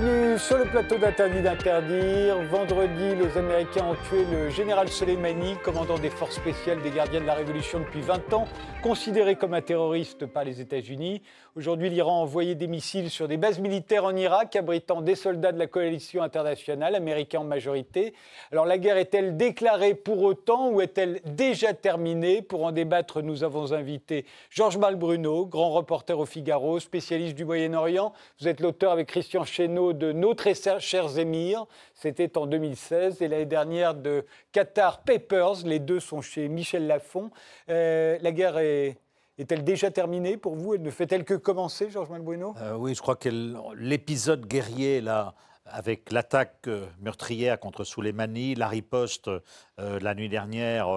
Bienvenue sur le plateau d'Interdit d'interdire. Vendredi, les Américains ont tué le général Soleimani, commandant des forces spéciales des gardiens de la Révolution depuis 20 ans, considéré comme un terroriste par les États-Unis. Aujourd'hui, l'Iran a envoyé des missiles sur des bases militaires en Irak, abritant des soldats de la coalition internationale, américains en majorité. Alors la guerre est-elle déclarée pour autant ou est-elle déjà terminée? Pour en débattre, nous avons invité Georges Malbruno, grand reporter au Figaro, spécialiste du Moyen-Orient. Vous êtes l'auteur avec Christian De Nos très chers émirs, c'était en 2016, et l'année dernière de Qatar Papers, les deux sont chez Michel Lafon. Euh, la guerre est, est-elle déjà terminée pour vous? Elle ne fait-elle que commencer, Georges Malbueno euh, Oui, je crois que l'épisode guerrier, là, avec l'attaque euh, meurtrière contre Soleimani, la riposte la nuit dernière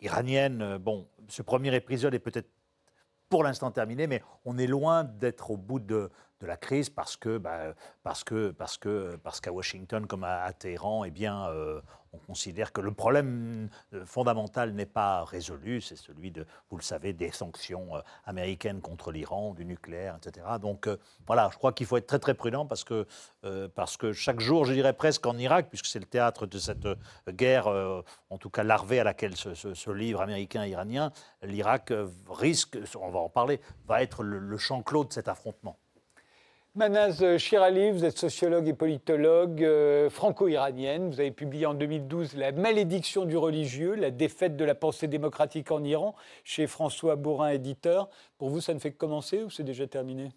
iranienne, bon, ce premier épisode est peut-être pour l'instant terminé, mais on est loin d'être au bout de, de la crise parce que, bah, parce que, parce que, parce qu'à Washington comme à, Téhéran, eh bien, euh, on considère que le problème euh, fondamental n'est pas résolu, c'est celui de, vous le savez, des sanctions euh, américaines contre l'Iran, du nucléaire, etc. Donc voilà, je crois qu'il faut être très très prudent parce que, parce que chaque jour, je dirais presque en Irak, puisque c'est le théâtre de cette guerre, en tout cas larvée à laquelle se, livre américain iranien, l'Irak risque, on va en parler, va être le champ clos de cet affrontement. Manaz Shirali, vous êtes sociologue et politologue euh, franco-iranienne. Vous avez publié en 2012 La malédiction du religieux, la défaite de la pensée démocratique en Iran, chez François Bourrin, éditeur. Pour vous, ça ne fait que commencer ou c'est déjà terminé?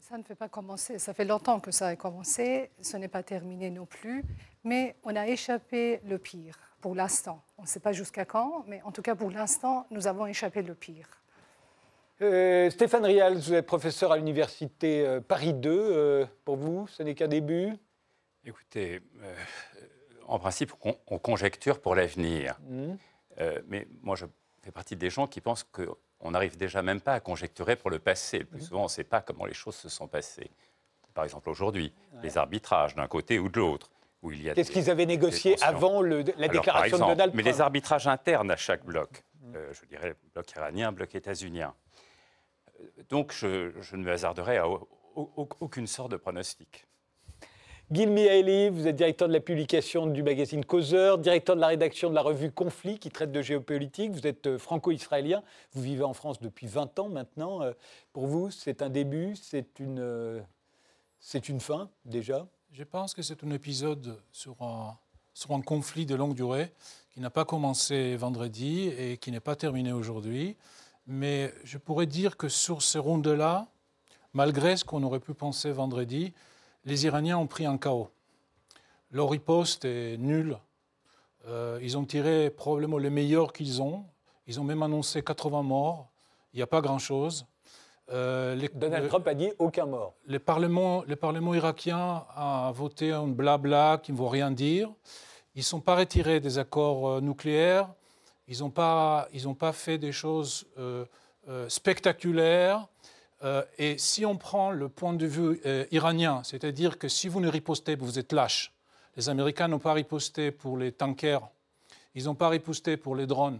Ça ne fait pas commencer. Ça fait longtemps que ça a commencé. Ce n'est pas terminé non plus. Mais on a échappé le pire pour l'instant. On ne sait pas jusqu'à quand, mais en tout cas pour l'instant, nous avons échappé le pire. Euh, Stéphane Rial, vous êtes professeur à l'université euh, Paris 2. Euh, pour vous, ce n'est qu'un début? Écoutez, en principe, on, conjecture pour l'avenir. Mmh. mais moi, je fais partie des gens qui pensent qu'on n'arrive déjà même pas à conjecturer pour le passé. Le plus mmh. souvent, on ne sait pas comment les choses se sont passées. Par exemple, aujourd'hui, les arbitrages d'un côté ou de l'autre. Qu'est-ce qu'ils avaient négocié avant le, la déclaration de Donald Trump Mais les arbitrages internes à chaque bloc, mmh. je dirais bloc iranien, bloc états-unien donc je, ne me hasarderai à aucune sorte de pronostic. Gil Mihaili, vous êtes directeur de la publication du magazine Causeur, directeur de la rédaction de la revue Conflit qui traite de géopolitique. Vous êtes euh, franco-israélien, vous vivez en France depuis 20 ans maintenant. Euh, pour vous, c'est un début, c'est une, euh, c'est une fin déjà? Je pense que c'est un épisode sur un, sur un conflit de longue durée qui n'a pas commencé vendredi et qui n'est pas terminé aujourd'hui. Mais je pourrais dire que sur ces rondes-là, malgré ce qu'on aurait pu penser vendredi, les Iraniens ont pris un chaos. Leur riposte est nulle. Euh, ils ont tiré probablement le meilleur qu'ils ont. Ils ont même annoncé 80 morts. Il n'y a pas grand-chose. Euh, Donald Trump a dit aucun mort. Le Parlement, le Parlement irakien a voté un blabla qui ne vaut rien dire. Ils ne sont pas retirés des accords euh, nucléaires. Ils n'ont pas, pas fait des choses euh, euh, spectaculaires. Euh, et si on prend le point de vue iranien, c'est-à-dire que si vous ne ripostez, vous êtes lâche. Les Américains n'ont pas riposté pour les tankers, ils n'ont pas riposté pour les drones,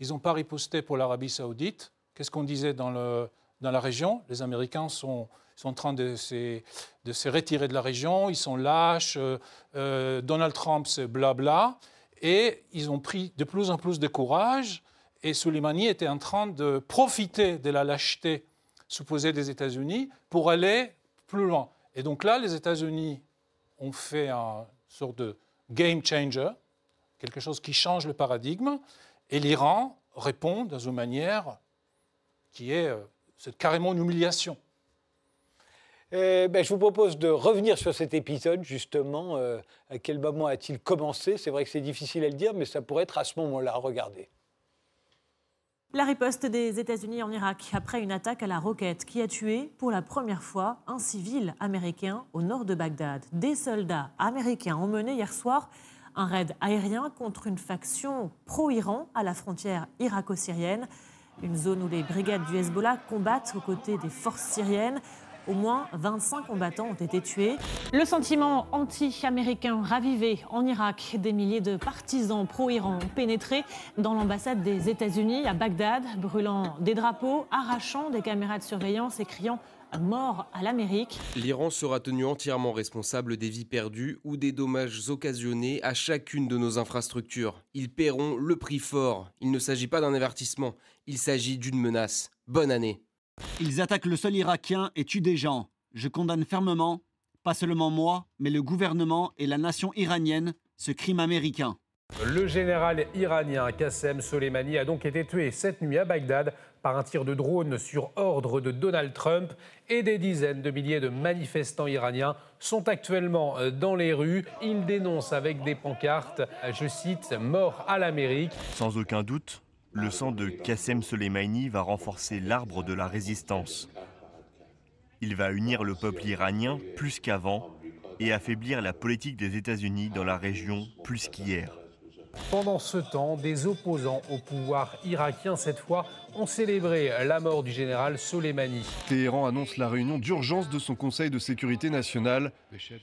ils n'ont pas riposté pour l'Arabie saoudite. Qu'est-ce qu'on disait dans, le, dans la région? Les Américains sont, sont en train de se, de se retirer de la région, ils sont lâches, Donald Trump, c'est blabla. Et ils ont pris de plus en plus de courage. Et Soleimani était en train de profiter de la lâcheté supposée des États-Unis pour aller plus loin. Et donc là, les États-Unis ont fait un sorte de game changer, quelque chose qui change le paradigme, et l'Iran répond dans une manière qui est, euh, c'est carrément une humiliation. Euh, ben, je vous propose de revenir sur cet épisode, justement. Euh, à quel moment a-t-il commencé? C'est vrai que c'est difficile à le dire, mais ça pourrait être à ce moment-là. Regardez. La riposte des États-Unis en Irak après une attaque à la roquette qui a tué pour la première fois un civil américain au nord de Bagdad. Des soldats américains ont mené hier soir un raid aérien contre une faction pro-Iran à la frontière irako-syrienne, une zone où les brigades du Hezbollah combattent aux côtés des forces syriennes. Au moins 25 combattants ont été tués. Le sentiment anti-américain ravivé en Irak, des milliers de partisans pro-Iran ont pénétré dans l'ambassade des États-Unis à Bagdad, brûlant des drapeaux, arrachant des caméras de surveillance et criant mort à l'Amérique. L'Iran sera tenu entièrement responsable des vies perdues ou des dommages occasionnés à chacune de nos infrastructures. Ils paieront le prix fort. Il ne s'agit pas d'un avertissement, il s'agit d'une menace. Bonne année. Ils attaquent le sol irakien et tuent des gens. Je condamne fermement, pas seulement moi, mais le gouvernement et la nation iranienne, ce crime américain. Le général iranien Qassem Soleimani a donc été tué cette nuit à Bagdad par un tir de drone sur ordre de Donald Trump et des dizaines de milliers de manifestants iraniens sont actuellement euh, dans les rues. Ils dénoncent avec des pancartes, je cite, mort à l'Amérique. Sans aucun doute, le sang de Qassem Soleimani va renforcer l'arbre de la résistance. Il va unir le peuple iranien plus qu'avant et affaiblir la politique des États-Unis dans la région plus qu'hier. Pendant ce temps, des opposants au pouvoir irakien, cette fois, ont célébré la mort du général Soleimani. Téhéran annonce la réunion d'urgence de son Conseil de sécurité nationale.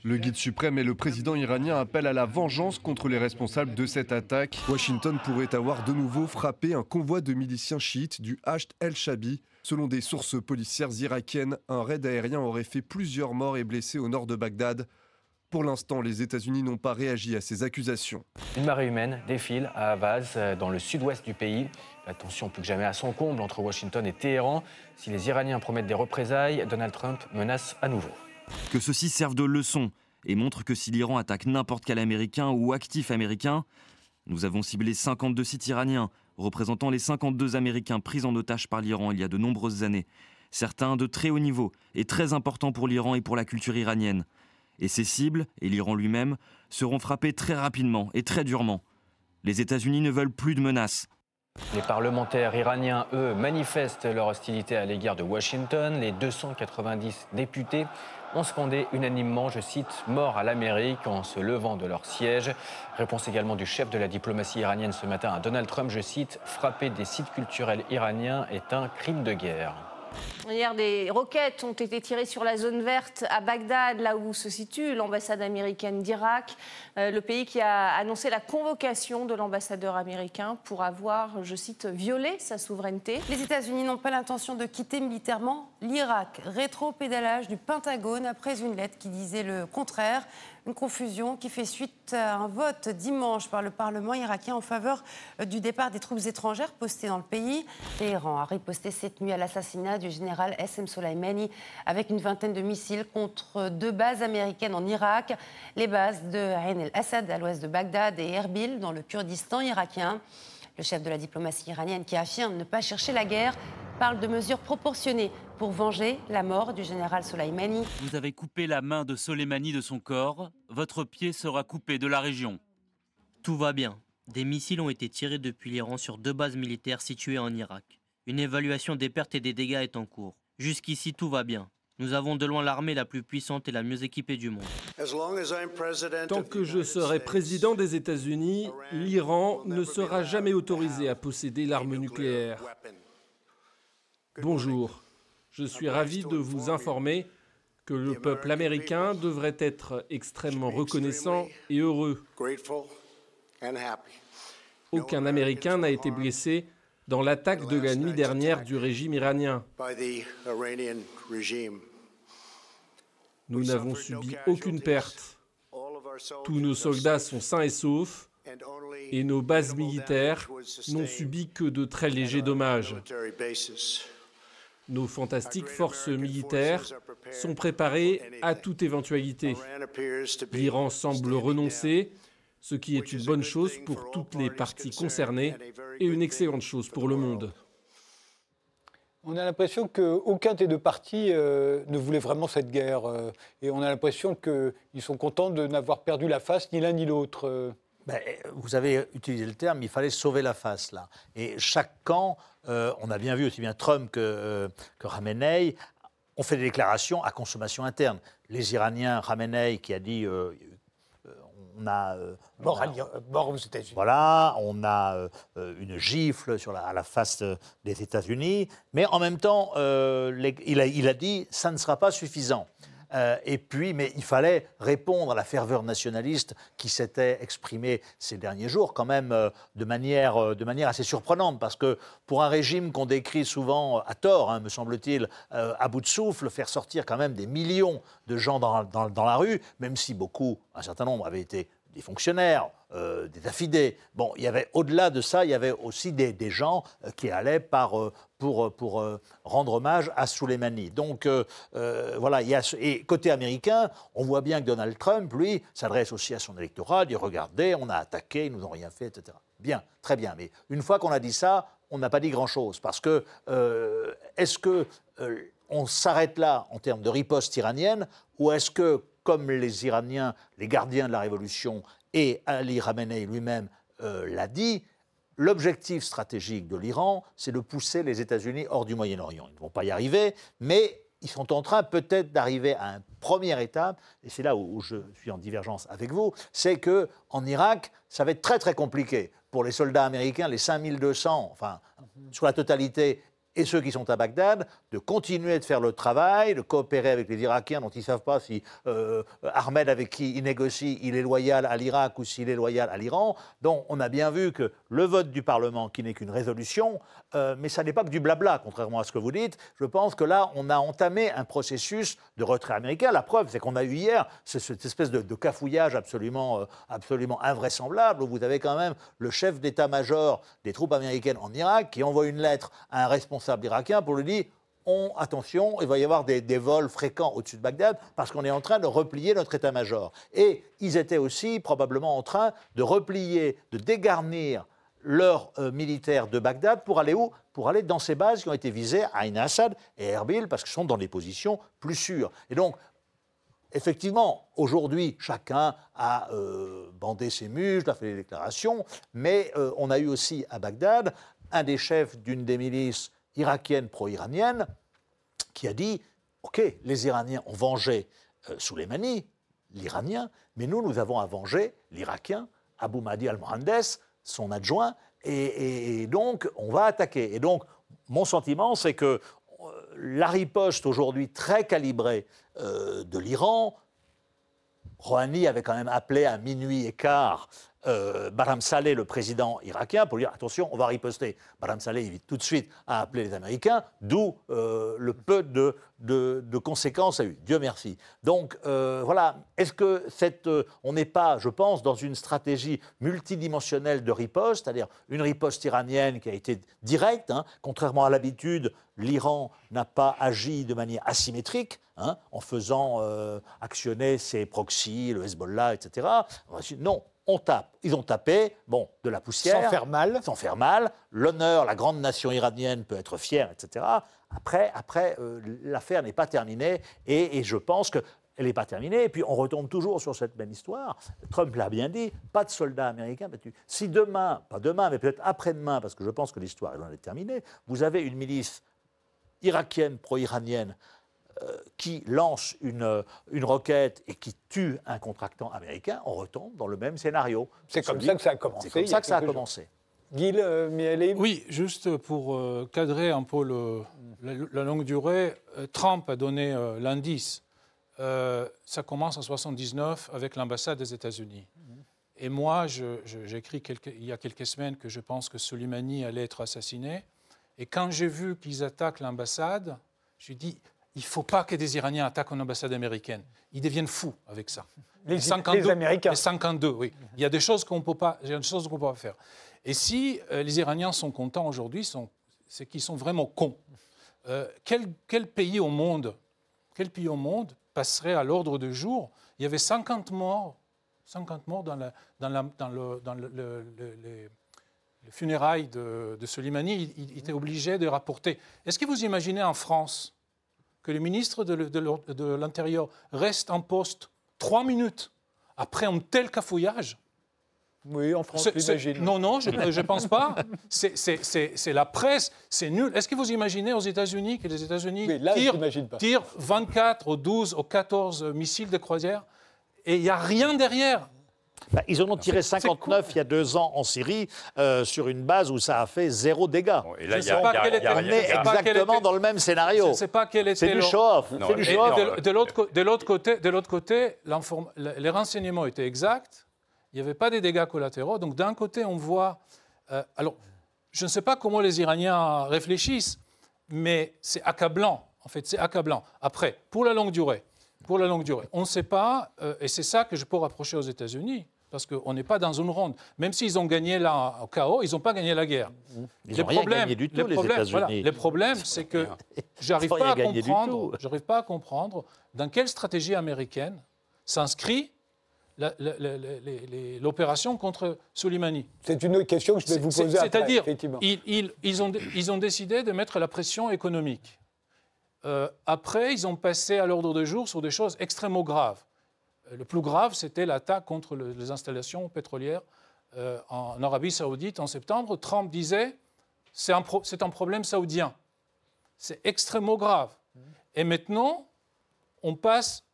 Le guide suprême et le président iranien appellent à la vengeance contre les responsables de cette attaque. Washington pourrait avoir de nouveau frappé un convoi de miliciens chiites du Hasht el-Shabi. Selon des sources policières irakiennes, un raid aérien aurait fait plusieurs morts et blessés au nord de Bagdad. Pour l'instant, les États-Unis n'ont pas réagi à ces accusations. Une marée humaine défile à Avaz, dans le sud-ouest du pays. La tension plus que jamais à son comble entre Washington et Téhéran. Si les Iraniens promettent des représailles, Donald Trump menace à nouveau. Que ceci serve de leçon et montre que si l'Iran attaque n'importe quel Américain ou actif américain, nous avons ciblé 52 sites iraniens, représentant les 52 Américains pris en otage par l'Iran il y a de nombreuses années. Certains de très haut niveau et très importants pour l'Iran et pour la culture iranienne. Et ces cibles, et l'Iran lui-même, seront frappés très rapidement et très durement. Les États-Unis ne veulent plus de menaces. Les parlementaires iraniens, eux, manifestent leur hostilité à l'égard de Washington. Les 290 députés ont scandé unanimement, je cite, mort à l'Amérique en se levant de leur siège. Réponse également du chef de la diplomatie iranienne ce matin à Donald Trump, je cite, frapper des sites culturels iraniens est un crime de guerre. Hier, des roquettes ont été tirées sur la zone verte à Bagdad, là où se situe l'ambassade américaine d'Irak, euh, le pays qui a annoncé la convocation de l'ambassadeur américain pour avoir, je cite, violé sa souveraineté. Les États-Unis n'ont pas l'intention de quitter militairement l'Irak. Rétro-pédalage du Pentagone après une lettre qui disait le contraire. Une confusion qui fait suite à un vote dimanche par le Parlement irakien en faveur euh, du départ des troupes étrangères postées dans le pays. Téhéran a riposté cette nuit à l'assassinat du général S.M. Soleimani avec une vingtaine de missiles contre deux bases américaines en Irak, les bases de Ain el-Assad à l'ouest de Bagdad et Erbil dans le Kurdistan irakien. Le chef de la diplomatie iranienne qui affirme ne pas chercher la guerre parle de mesures proportionnées pour venger la mort du général Soleimani. Vous avez coupé la main de Soleimani de son corps, votre pied sera coupé de la région. Tout va bien. Des missiles ont été tirés depuis l'Iran sur deux bases militaires situées en Irak. Une évaluation des pertes et des dégâts est en cours. Jusqu'ici, tout va bien. Nous avons de loin l'armée la plus puissante et la mieux équipée du monde. Tant que je serai président des États-Unis, l'Iran ne sera jamais autorisé à posséder l'arme nucléaire. Bonjour, je suis ravi de vous informer que le peuple américain devrait être extrêmement reconnaissant et heureux. Aucun Américain n'a été blessé dans l'attaque de la nuit dernière du régime iranien. Nous n'avons subi aucune perte. Tous nos soldats sont sains et saufs et nos bases militaires n'ont subi que de très légers dommages. Nos fantastiques forces militaires sont préparées à toute éventualité. L'Iran semble renoncer, ce qui est une bonne chose pour toutes les parties concernées et une excellente chose pour le monde. On a l'impression qu'aucun des deux partis euh, ne voulait vraiment cette guerre. euh, et on a l'impression qu'ils sont contents de n'avoir perdu la face ni l'un ni l'autre. euh. Ben, vous avez utilisé le terme, il fallait sauver la face là. Et chaque camp, on a bien vu aussi bien Trump que, que Khamenei, ont fait des déclarations à consommation interne. Les Iraniens, Khamenei qui a dit on a euh, Mort, l'I- mort aux États-Unis. Voilà, on a euh, euh, une gifle sur la, à la face euh, des États-Unis, mais en même temps, euh, les- il, a, il a dit ça ne sera pas suffisant. Euh, et puis, mais il fallait répondre à la ferveur nationaliste qui s'était exprimée ces derniers jours, quand même euh, de, manière, euh, de manière assez surprenante, parce que pour un régime qu'on décrit souvent à tort, hein, me semble-t-il, à bout de souffle, faire sortir quand même des millions de gens dans, la rue, même si beaucoup, un certain nombre avaient été des fonctionnaires, des affidés. Bon, il y avait au-delà de ça, il y avait aussi des, gens qui allaient par, pour, pour rendre hommage à Soleimani. Donc voilà, y a, et côté américain, on voit bien que Donald Trump, lui, s'adresse aussi à son électorat, dit regardez, on a attaqué, ils nous ont rien fait, etc. Bien, très bien. Mais une fois qu'on a dit ça, on n'a pas dit grand-chose. Parce que est-ce que on s'arrête là en termes de riposte iranienne, ou est-ce que comme les Iraniens, les gardiens de la révolution, et Ali Khamenei lui-même euh, l'a dit, l'objectif stratégique de l'Iran, c'est de pousser les États-Unis hors du Moyen-Orient. Ils ne vont pas y arriver, mais ils sont en train peut-être d'arriver à une première étape, et c'est là où, je suis en divergence avec vous, c'est que en Irak, ça va être très très compliqué pour les soldats américains, les 5200, enfin sur la totalité, et ceux qui sont à Bagdad de continuer de faire le travail, de coopérer avec les Irakiens dont ils ne savent pas si euh, Ahmed avec qui ils négocient, il est loyal à l'Irak ou s'il est loyal à l'Iran. Donc on a bien vu que le vote du Parlement, qui n'est qu'une résolution, euh, mais ça n'est pas que du blabla, contrairement à ce que vous dites, je pense que là on a entamé un processus de retrait américain. La preuve, c'est qu'on a eu hier cette espèce de, cafouillage absolument, euh, absolument invraisemblable, où vous avez quand même le chef d'état-major des troupes américaines en Irak qui envoie une lettre à un responsable pour lui dire on, attention, il va y avoir des, vols fréquents au-dessus de Bagdad parce qu'on est en train de replier notre état-major. Et ils étaient aussi probablement en train de replier, de dégarnir leurs euh, militaires de Bagdad pour aller où? Pour aller dans ces bases qui ont été visées à Ain Assad et Erbil parce qu'ils sont dans des positions plus sûres. Et donc, effectivement, aujourd'hui, chacun a euh, bandé ses muscles, a fait des déclarations, mais euh, on a eu aussi à Bagdad un des chefs d'une des milices irakienne pro-iranienne qui a dit Ok, les Iraniens ont vengé euh, Soleimani, l'Iranien, mais nous, nous avons à venger l'Irakien, Abu Mahdi al-Mohandes, son adjoint, et, donc on va attaquer. Et donc, mon sentiment, c'est que euh, la riposte aujourd'hui très calibrée euh, de l'Iran, Rouhani avait quand même appelé à minuit et quart euh, Baram Saleh, le président irakien, pour lui dire attention, on va riposter. Baram Saleh évite tout de suite à appeler les Américains, d'où euh, le peu de, de, conséquences a eu. Dieu merci. Donc euh, voilà, est-ce que cette, on n'est pas, je pense, dans une stratégie multidimensionnelle de riposte, c'est-à-dire une riposte iranienne qui a été directe, hein, contrairement à l'habitude, l'Iran n'a pas agi de manière asymétrique. Hein, en faisant actionner ses proxys, le Hezbollah, etc. Non, on tape. Ils ont tapé, bon, de la poussière. Sans faire mal. Sans faire mal. L'honneur, la grande nation iranienne peut être fière, etc. Après, après euh, l'affaire n'est pas terminée et, je pense qu'elle n'est pas terminée. Et puis on retombe toujours sur cette même histoire. Trump l'a bien dit, pas de soldats américains battus. Si demain, pas demain, mais peut-être après-demain, parce que je pense que l'histoire est terminée, vous avez une milice irakienne, pro-iranienne, euh, qui lance une, une roquette et qui tue un contractant américain, on retombe dans le même scénario. C'est comme ça que ça a commencé. C'est comme ça que ça a commencé. Gil, euh, Oui, juste pour euh, cadrer un peu le, la, longue durée, Trump a donné l'indice. ça commence en 79 avec l'ambassade des États-Unis. Et moi, j'ai écrit il y a quelques semaines que je pense que Soleimani allait être assassiné. Et quand j'ai vu qu'ils attaquent l'ambassade, j'ai dit il ne faut pas que des Iraniens attaquent une ambassade américaine. Ils deviennent fous avec ça. Les, 52, Américains. Les 52, oui. Il y a des choses qu'on ne peut pas faire. Et si euh, les Iraniens sont contents aujourd'hui, c'est qu'ils sont vraiment cons. Euh, quel, pays au monde, quel pays au monde passerait à l'ordre du jour? Il y avait 50 morts, 50 morts dans, le, les, funérailles de, de Soleimani. Il, il était obligé de rapporter. Est-ce que vous imaginez en France que le ministre de, l'Intérieur reste en poste trois minutes après un tel cafouillage oui, en France, j'imagine. Non, non, je ne pense pas. C'est la presse, c'est nul. Est-ce que vous imaginez aux États-Unis que les États-Unis tirent, 24 ou 12 ou 14 missiles de croisière et il n'y a rien derrière? Bah, ils en ont tiré 59 il y a deux ans en Syrie euh, sur une base où ça a fait zéro dégâts. Et là, y a, pas y a- On est exactement était- dans le même scénario. Je ne sais pas quel était C'est du le- show-off. De, de l'autre côté, de l'autre côté l'inform- les renseignements étaient exacts. Il n'y avait pas des dégâts collatéraux. Donc d'un côté, on voit. euh, alors, je ne sais pas comment les Iraniens réfléchissent, mais c'est accablant. En fait, c'est accablant. Après, pour la longue durée, pour la longue durée, on ne sait pas, euh, et c'est ça que je peux rapprocher aux États-Unis. Parce qu'on n'est pas dans une ronde. Même s'ils ont gagné là au chaos, ils n'ont pas gagné la guerre. Ils n'ont rien gagné du tout, les problèmes, États-Unis. voilà, les problèmes, c'est que j'arrive pas, à comprendre, j'arrive pas à comprendre dans quelle stratégie américaine s'inscrit les- les- l'opération contre Soleimani. C'est une question que je vais vous poser après, C'est-à-dire, effectivement. ils, ils- ils ont, ils ont décidé de mettre la pression économique. Euh, après, ils ont passé à l'ordre du jour sur des choses extrêmement graves. Euh, Le plus grave, c'était l'attaque contre le- les installations pétrolières euh, en Arabie saoudite en septembre. Trump disait, c'est un, problème saoudien. C'est extrêmement grave. Et maintenant, on passe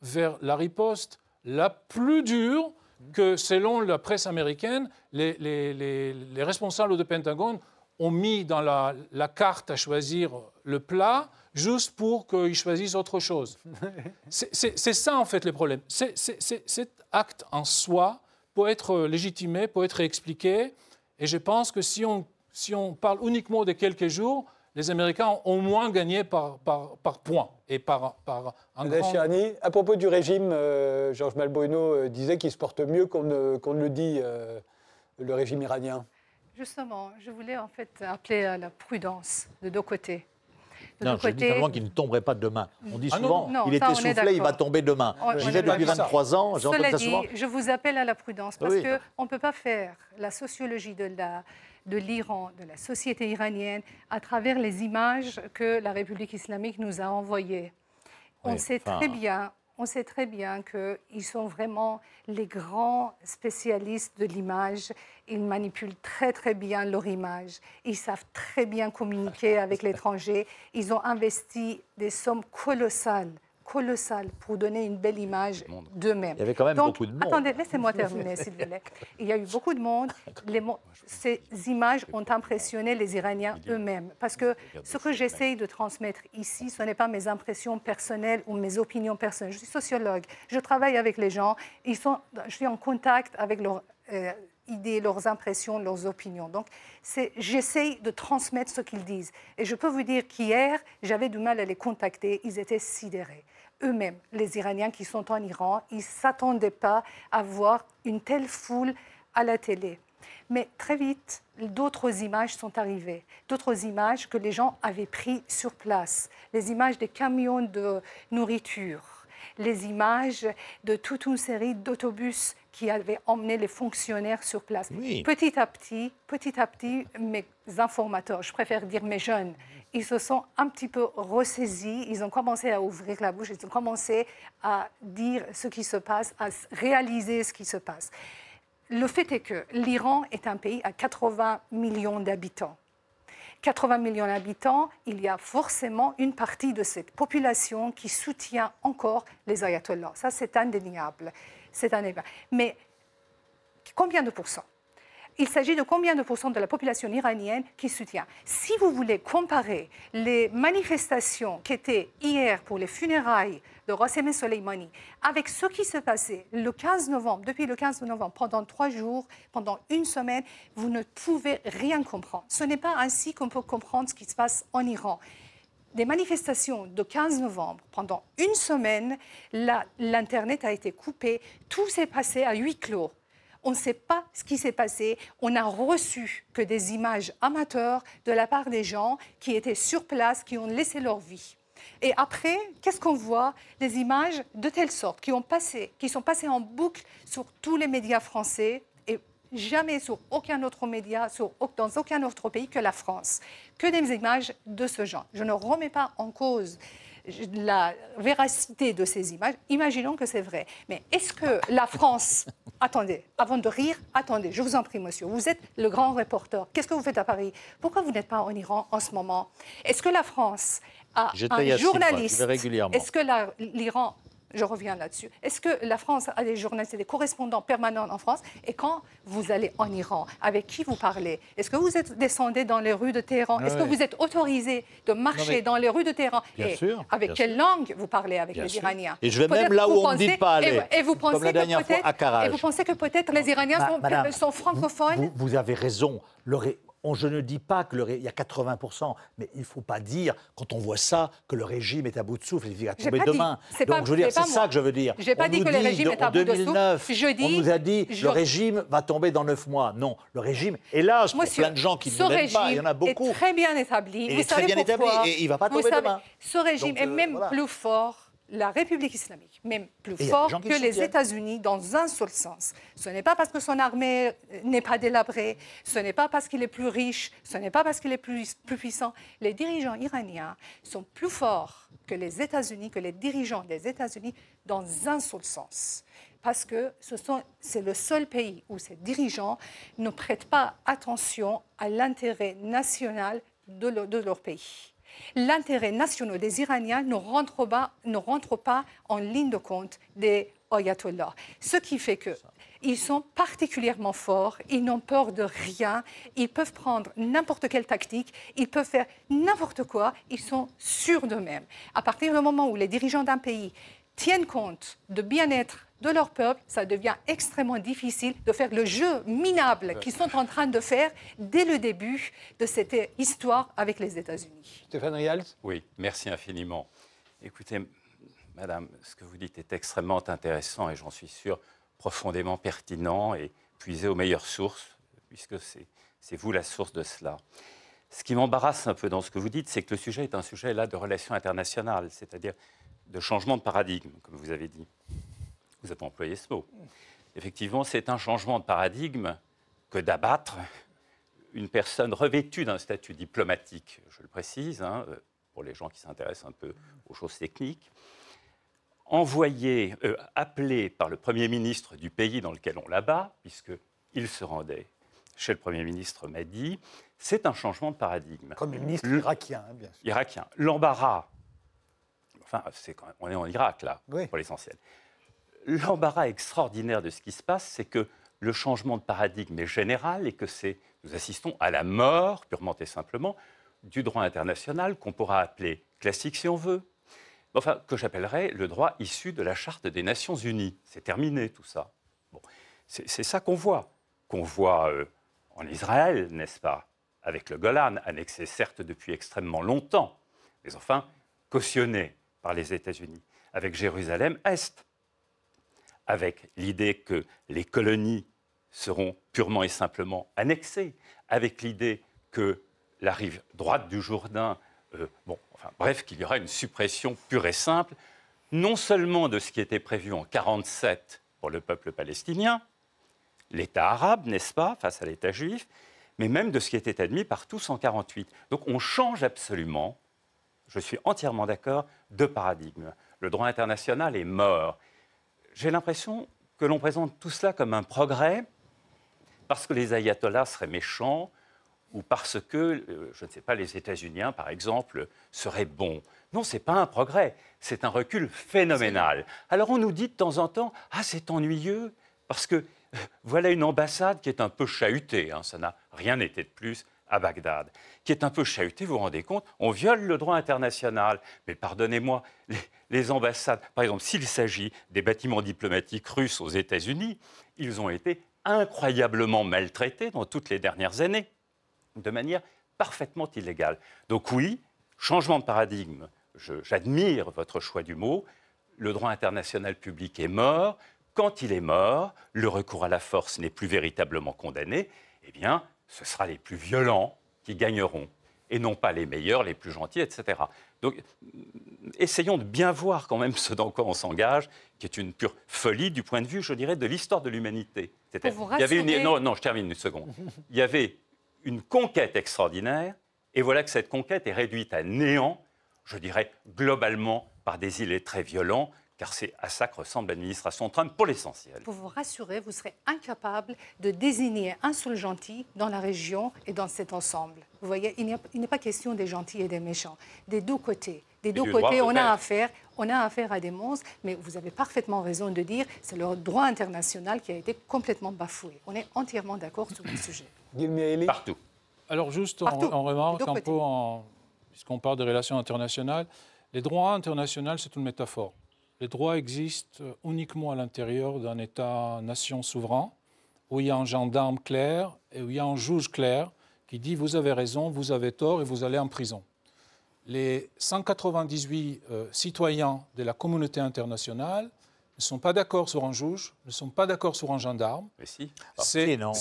vers la riposte la plus dure que, selon la presse américaine, les, les- les- les responsables du Pentagone ont mis dans la carte à choisir le plat juste pour qu'ils choisissent autre chose. C'est- ça, en fait, le problème. C'est- c'est- c'est- cet acte en soi peut être légitimé, peut être expliqué. Et je pense que si on, si on parle uniquement de quelques jours, les Américains ont au moins gagné par, par, par point et par, par un grand... Chirani, à propos du régime, euh, Georges Malbruno euh, disait qu'il se porte mieux qu'on ne, qu'on ne le dit, euh, le régime iranien. Justement, je voulais en fait appeler à la prudence de deux côtés. De Non, je dis qu'il ne tomberait pas demain. On dit Ah non, souvent, non, il est on est essoufflé, il va tomber demain. J'y vais depuis d'accord. 23 ans, Cela ça dit, souvent. je vous appelle à la prudence parce Oui. qu'on ne peut pas faire la sociologie de la de l'Iran, de la société iranienne, à travers les images que la République islamique nous a envoyées. On Oui, sait enfin- très bien, on sait très bien qu'ils sont vraiment les grands spécialistes de l'image. Ils manipulent très très bien leur image. Ils savent très bien communiquer avec l'étranger. Ils ont investi des sommes colossales colossales pour donner une belle image d'eux-mêmes. Il y avait quand même Donc, beaucoup de monde. Attendez, laissez-moi terminer, s'il vous plaît. Il y a eu beaucoup de monde. Les mo- ces images ont impressionné les Iraniens eux-mêmes. Parce que ce que j'essaye de transmettre ici, ce n'est pas mes impressions personnelles ou mes opinions personnelles. Je suis sociologue. Je travaille avec les gens. Ils sont, je suis en contact avec leurs euh, idées, leurs impressions, leurs opinions. Donc, j'essaye de transmettre ce qu'ils disent. Et je peux vous dire qu'hier, j'avais du mal à les contacter. Ils étaient sidérés eux-mêmes, les Iraniens qui sont en Iran, ils ne s'attendaient pas à voir une telle foule à la télé. Mais très vite, d'autres images sont arrivées, d'autres images que les gens avaient prises sur place, les images des camions de nourriture, les images de toute une série d'autobus qui avaient emmené les fonctionnaires sur place. Petit à petit, petit à petit, mes informateurs, je préfère dire mes jeunes, ils se sont un petit peu ressaisis, ils ont commencé à ouvrir la bouche, ils ont commencé à dire ce qui se passe, à réaliser ce qui se passe. Le fait est que l'Iran est un pays à 80 millions d'habitants. 80 millions d'habitants, il y a forcément une partie de cette population qui soutient encore les ayatollahs. Ça, c'est indéniable. C'est indéniable. Mais combien de pourcents? Il s'agit de combien de pourcents de la population iranienne qui soutient. Si vous voulez comparer les manifestations qui étaient hier pour les funérailles de Rassem Soleimani avec ce qui se passait le 15 novembre, depuis le 15 novembre, pendant trois jours, pendant une semaine, vous ne pouvez rien comprendre. Ce n'est pas ainsi qu'on peut comprendre ce qui se passe en Iran des manifestations de 15 novembre, pendant une semaine, l'Internet a été coupé, tout s'est passé à huis clos. On ne sait pas ce qui s'est passé. On n'a reçu que des images amateurs de la part des gens qui étaient sur place, qui ont laissé leur vie. Et après, qu'est-ce qu'on voit? Des images de telle sorte qui, ont passé, qui sont passées en boucle sur tous les médias français et jamais sur aucun autre média, dans aucun autre pays que la France. Que des images de ce genre. Je ne remets pas en cause la véracité de ces images. Imaginons que c'est vrai. Mais est-ce que la France... Attendez, avant de rire, attendez, je vous en prie, monsieur. Vous êtes le grand reporter. Qu'est-ce que vous faites à Paris? Pourquoi vous n'êtes pas en Iran en ce moment? Est-ce que la France a un journaliste? Est-ce que l'Iran je reviens là-dessus. Est-ce que la France a des journalistes, des correspondants permanents en France? Et quand vous allez en Iran, avec qui vous parlez? Est-ce que vous êtes descendu dans les rues de Téhéran? Est-ce que vous êtes autorisé de marcher mais- dans les rues de Téhéran? Bien Et sûr, avec bien quelle langue vous parlez avec Bien les sûr. Iraniens? Et je vais même là où on ne dit pas et- aller. Et, vous Comme pensez la que dernière fois peut-être- à Karaj. Et vous pensez que peut-être les Iraniens sont, madame, sont francophones? Vous, vous avez raison. Le ré- on- je ne dis pas que le ré- il y a 80%, mais il ne faut pas dire, quand on voit ça, que le régime est à bout de souffle et qu'il va tomber pas demain. C'est Donc, pas- je veux dire, c'est pas ça que je veux dire. J'ai pas On dit que le régime est à bout de souffle. 2009, Je dis- on nous a dit, je- le régime va tomber dans 9 mois. Non, le régime, hélas, pour Monsieur, plein de gens qui ne l'aiment pas, il y en a beaucoup. est très bien établi. Il est très bien établi et il va pas tomber demain. Ce régime est euh, même plus fort. La République islamique, même plus fort que le les. États-Unis dans un seul sens. Ce n'est pas parce que son armée euh, n'est pas délabrée, ce n'est pas parce qu'il est plus riche, ce n'est pas parce qu'il est plus, plus puissant. Les dirigeants iraniens sont plus forts que les États-Unis, que les dirigeants des États-Unis dans un seul sens. Parce que ce c'est le seul pays où ces dirigeants ne prêtent pas attention à l'intérêt national de leur- de leur pays l'intérêt national des Iraniens ne rentre, pas, en ligne de compte des ayatollahs. Ce qui fait que ils sont particulièrement forts, ils n'ont peur de rien, ils peuvent prendre n'importe quelle tactique, ils peuvent faire n'importe quoi, ils sont sûrs d'eux-mêmes. À partir du moment où les dirigeants d'un pays tiennent compte de bien-être de leur peuple, ça devient extrêmement difficile de faire le jeu minable qu'ils sont en train de faire dès le début de cette histoire avec les États-Unis. Stéphane Rials? Oui, merci infiniment. Écoutez, Madame, ce que vous dites est extrêmement intéressant et j'en suis sûr profondément pertinent et puisé aux meilleures sources, puisque c'est c'est vous la source de cela. Ce qui m'embarrasse un peu dans ce que vous dites, c'est que le sujet est un sujet là de relations internationales, c'est-à-dire de changement de paradigme, comme vous avez dit. Vous avez employé ce mot. Effectivement, c'est un changement de paradigme que d'abattre une personne revêtue d'un statut diplomatique, je le précise, hein, euh, pour les gens qui s'intéressent un peu aux choses techniques, envoyé, euh, appelé par le Premier ministre du pays dans lequel on l'abat, puisqu'il se rendait chez le Premier ministre Mahdi, c'est un changement de paradigme. Premier ministre Le- irakien, hein, bien sûr. Irakien. L'embarras, enfin, c'est quand même- on est en Irak là, Oui. pour l'essentiel. L'embarras extraordinaire de ce qui se passe, c'est que le changement de paradigme est général et que c'est, nous assistons à la mort, purement et simplement, du droit international qu'on pourra appeler classique si on veut, enfin, que j'appellerais le droit issu de la Charte des Nations Unies. C'est terminé tout ça. Bon. C'est ça qu'on voit. Qu'on voit euh, en Israël, n'est-ce pas Avec le Golan, annexé certes depuis extrêmement longtemps, mais enfin cautionné par les États-Unis. Avec Jérusalem-Est, avec l'idée que les colonies seront purement et simplement annexées, avec l'idée que la rive droite du Jourdain, euh, bon, enfin bref, qu'il y aura une suppression pure et simple, non seulement de ce qui était prévu en 1947 pour le peuple palestinien, l'État arabe, n'est-ce pas, face à l'État juif, mais même de ce qui était admis par tous en 1948. Donc on change absolument, je suis entièrement d'accord, de paradigme. Le droit international est mort. J'ai l'impression que l'on présente tout cela comme un progrès parce que les ayatollahs seraient méchants ou parce que, euh, je ne sais pas, les États-Unis, par exemple, seraient bons. Non, ce n'est pas un progrès, c'est un recul phénoménal. Alors on nous dit de temps en temps, ah c'est ennuyeux, parce que euh, voilà une ambassade qui est un peu chahutée, hein, ça n'a rien été de plus à Bagdad, qui est un peu chahutée, vous vous rendez compte, on viole le droit international. Mais pardonnez-moi, les, les ambassades, par exemple, s'il s'agit des bâtiments diplomatiques russes aux États-Unis, ils ont été incroyablement maltraités dans toutes les dernières années, de manière parfaitement illégale. Donc oui, changement de paradigme, j'admire votre choix du mot, le droit international public est mort, quand il est mort, le recours à la force n'est plus véritablement condamné, eh bien, ce sera les plus violents qui gagneront, et non pas les meilleurs, les plus gentils, etc. Donc, essayons de bien voir quand même ce dans quoi on s'engage, qui est une pure folie du point de vue, je dirais, de l'histoire de l'humanité. Il y avait une, non, non, je termine une seconde. Il y avait une conquête extraordinaire, et voilà que cette conquête est réduite à néant, je dirais globalement par des îlets très violents, car c'est à ça que ressemble l'administration Trump pour l'essentiel. Pour vous rassurer, vous serez incapable de désigner un seul gentil dans la région et dans cet ensemble. Vous voyez, il n'est pas question des gentils et des méchants. Des deux côtés, des deux côtés, on a affaire. On a affaire à des monstres, mais vous avez parfaitement raison de dire c'est le droit international qui a été complètement bafoué. On est entièrement d'accord sur le sujet. Partout. Alors juste en, remarque un peu, puisqu'on parle de relations internationales, les droits internationaux, c'est une métaphore. Les droits existent uniquement à l'intérieur d'un État-nation souverain, où il y a un gendarme clair et où il y a un juge clair qui dit vous avez raison, vous avez tort et vous allez en prison. Les 198 euh, citoyens de la communauté internationale ne sont pas d'accord sur un juge, ne sont pas d'accord sur un gendarme. Mais si. C'est non.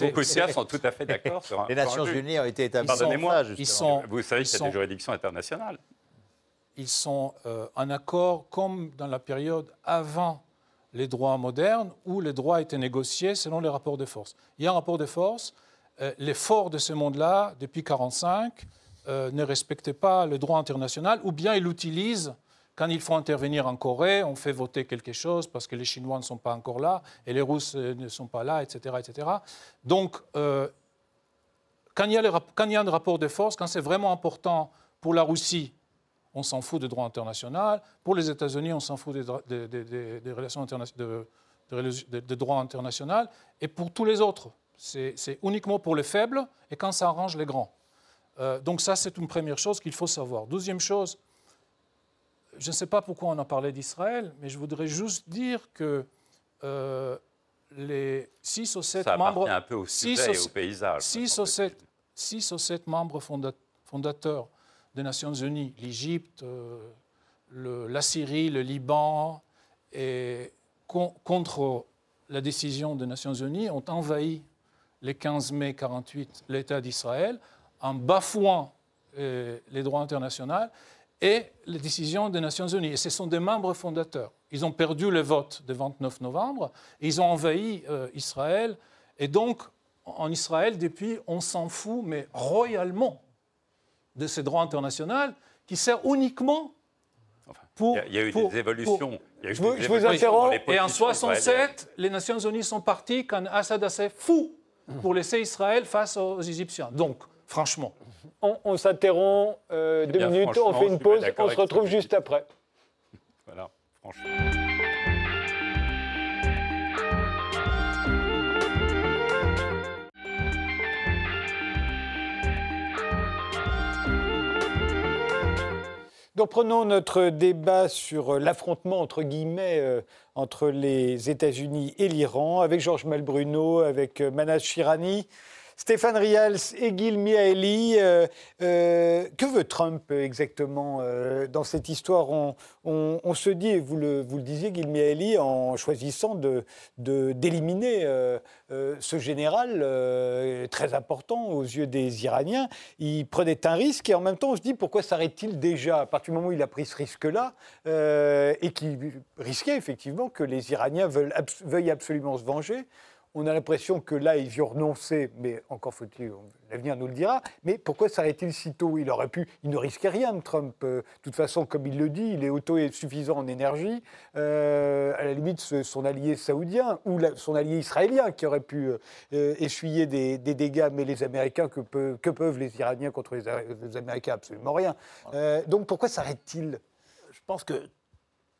Beaucoup de sont tout à fait d'accord sur un Les Nations Unies ont été établies. Pardonnez-moi, vous savez qu'il y a des juridictions internationales. Ils sont euh, en accord comme dans la période avant les droits modernes où les droits étaient négociés selon les rapports de force. Il y a un rapport de force euh, les forts de ce monde-là, depuis 1945, euh, ne respectaient pas le droit international, ou bien ils l'utilisent quand il faut intervenir en Corée, on fait voter quelque chose parce que les Chinois ne sont pas encore là et les Russes ne sont pas là, etc. etc. Donc, quand, il y a quand, il y a un rapport de force, quand c'est vraiment important pour la Russie, on s'en fout du droit international. Pour les États-Unis, on s'en fout des, des relations de, de, droit international. Et pour tous les autres, c'est uniquement pour les faibles et quand ça arrange les grands. Euh, donc ça, c'est une première chose qu'il faut savoir. Deuxième chose, je ne sais pas pourquoi on a parlé d'Israël, mais je voudrais juste dire que euh, les six ou sept membres... Ça un peu au sujet et au paysage. Six ou, sept, six ou sept membres fondateurs des Nations Unies, l'Égypte, euh, la Syrie, le Liban, et contre la décision des Nations Unies, ont envahi le 15 mai 1948 l'État d'Israël en bafouant euh, les droits internationaux et les décisions des Nations Unies. Et ce sont des membres fondateurs. Ils ont perdu le vote du 29 novembre, ils ont envahi euh, Israël. Et donc, en Israël, depuis, on s'en fout, mais royalement, de ces droits internationaux qui servent uniquement pour... Il y, a eu des évolutions. je, vous, interromps. Et en 67, les Nations Unies sont parties quand Assad a fait fou pour laisser Israël face aux Égyptiens. Donc, franchement. On, s'interrompt euh, deux minutes, on fait une pause, on se retrouve juste après. Voilà, franchement. Donc prenons notre débat sur l'affrontement entre guillemets euh, entre les États-Unis et l'Iran avec Georges Malbruno, avec euh, Manas Shirani. Stéphane Rials et Gil Miaeli, euh, euh, que veut Trump exactement euh, dans cette histoire? On, se dit, et vous le, disiez, Gil Miaeli, en choisissant d'éliminer de, ce général très important aux yeux des Iraniens, il prenait un risque et en même temps on se dit pourquoi s'arrête-t-il déjà? À partir du moment où il a pris ce risque-là et qui risquait effectivement que les Iraniens veuillent absolument se venger on a l'impression que là, ils y ont renoncé, mais encore faut-il, l'avenir nous le dira. Mais pourquoi s'arrête-t-il si tôt? Il aurait pu, il ne risquait rien, Trump. Euh, de toute façon, comme il le dit, il est autosuffisant en énergie. Euh, à la limite, son allié saoudien ou son allié israélien qui aurait pu euh, essuyer des, dégâts, mais les Américains, que, peuvent les Iraniens contre les, Américains? Absolument rien. donc pourquoi s'arrête-t-il Je pense que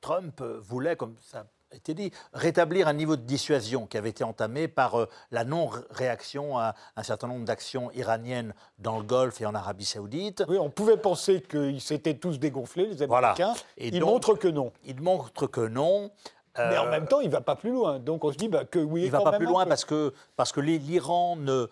Trump voulait, comme ça été dit, rétablir un niveau de dissuasion qui avait été entamé par euh, la non-réaction à un certain nombre d'actions iraniennes dans le Golfe et en Arabie Saoudite. Oui, on pouvait penser qu'ils s'étaient tous dégonflés, les Américains. Et ils montrent que non. Ils montrent que non. Mais en euh, même temps, il ne va pas plus loin. Donc on se dit bah, que oui. Il ne va pas plus loin parce que, parce que l'Iran, euh,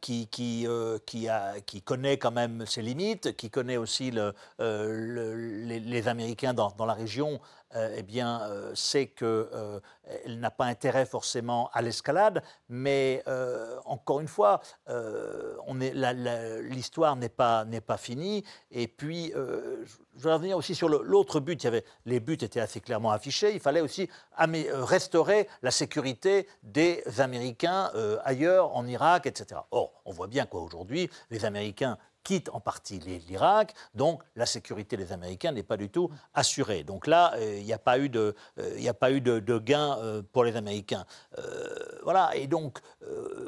qui, qui, qui, a, qui connaît quand même ses limites, qui connaît aussi le, les, Américains dans, dans la région, euh, eh bien, euh, c'est qu'elle euh, n'a pas intérêt forcément à l'escalade, mais encore une fois, l'histoire n'est pas, pas finie. Et puis, je vais revenir aussi sur l'autre but. Il y avait, les buts étaient assez clairement affichés. Il fallait aussi restaurer la sécurité des Américains ailleurs, en Irak, etc. Or, on voit bien qu'aujourd'hui, les Américains quitte en partie l'Irak, donc la sécurité des Américains n'est pas du tout assurée. Donc là, euh, il n'y a pas eu de, euh, gain euh, pour les Américains. voilà, et donc,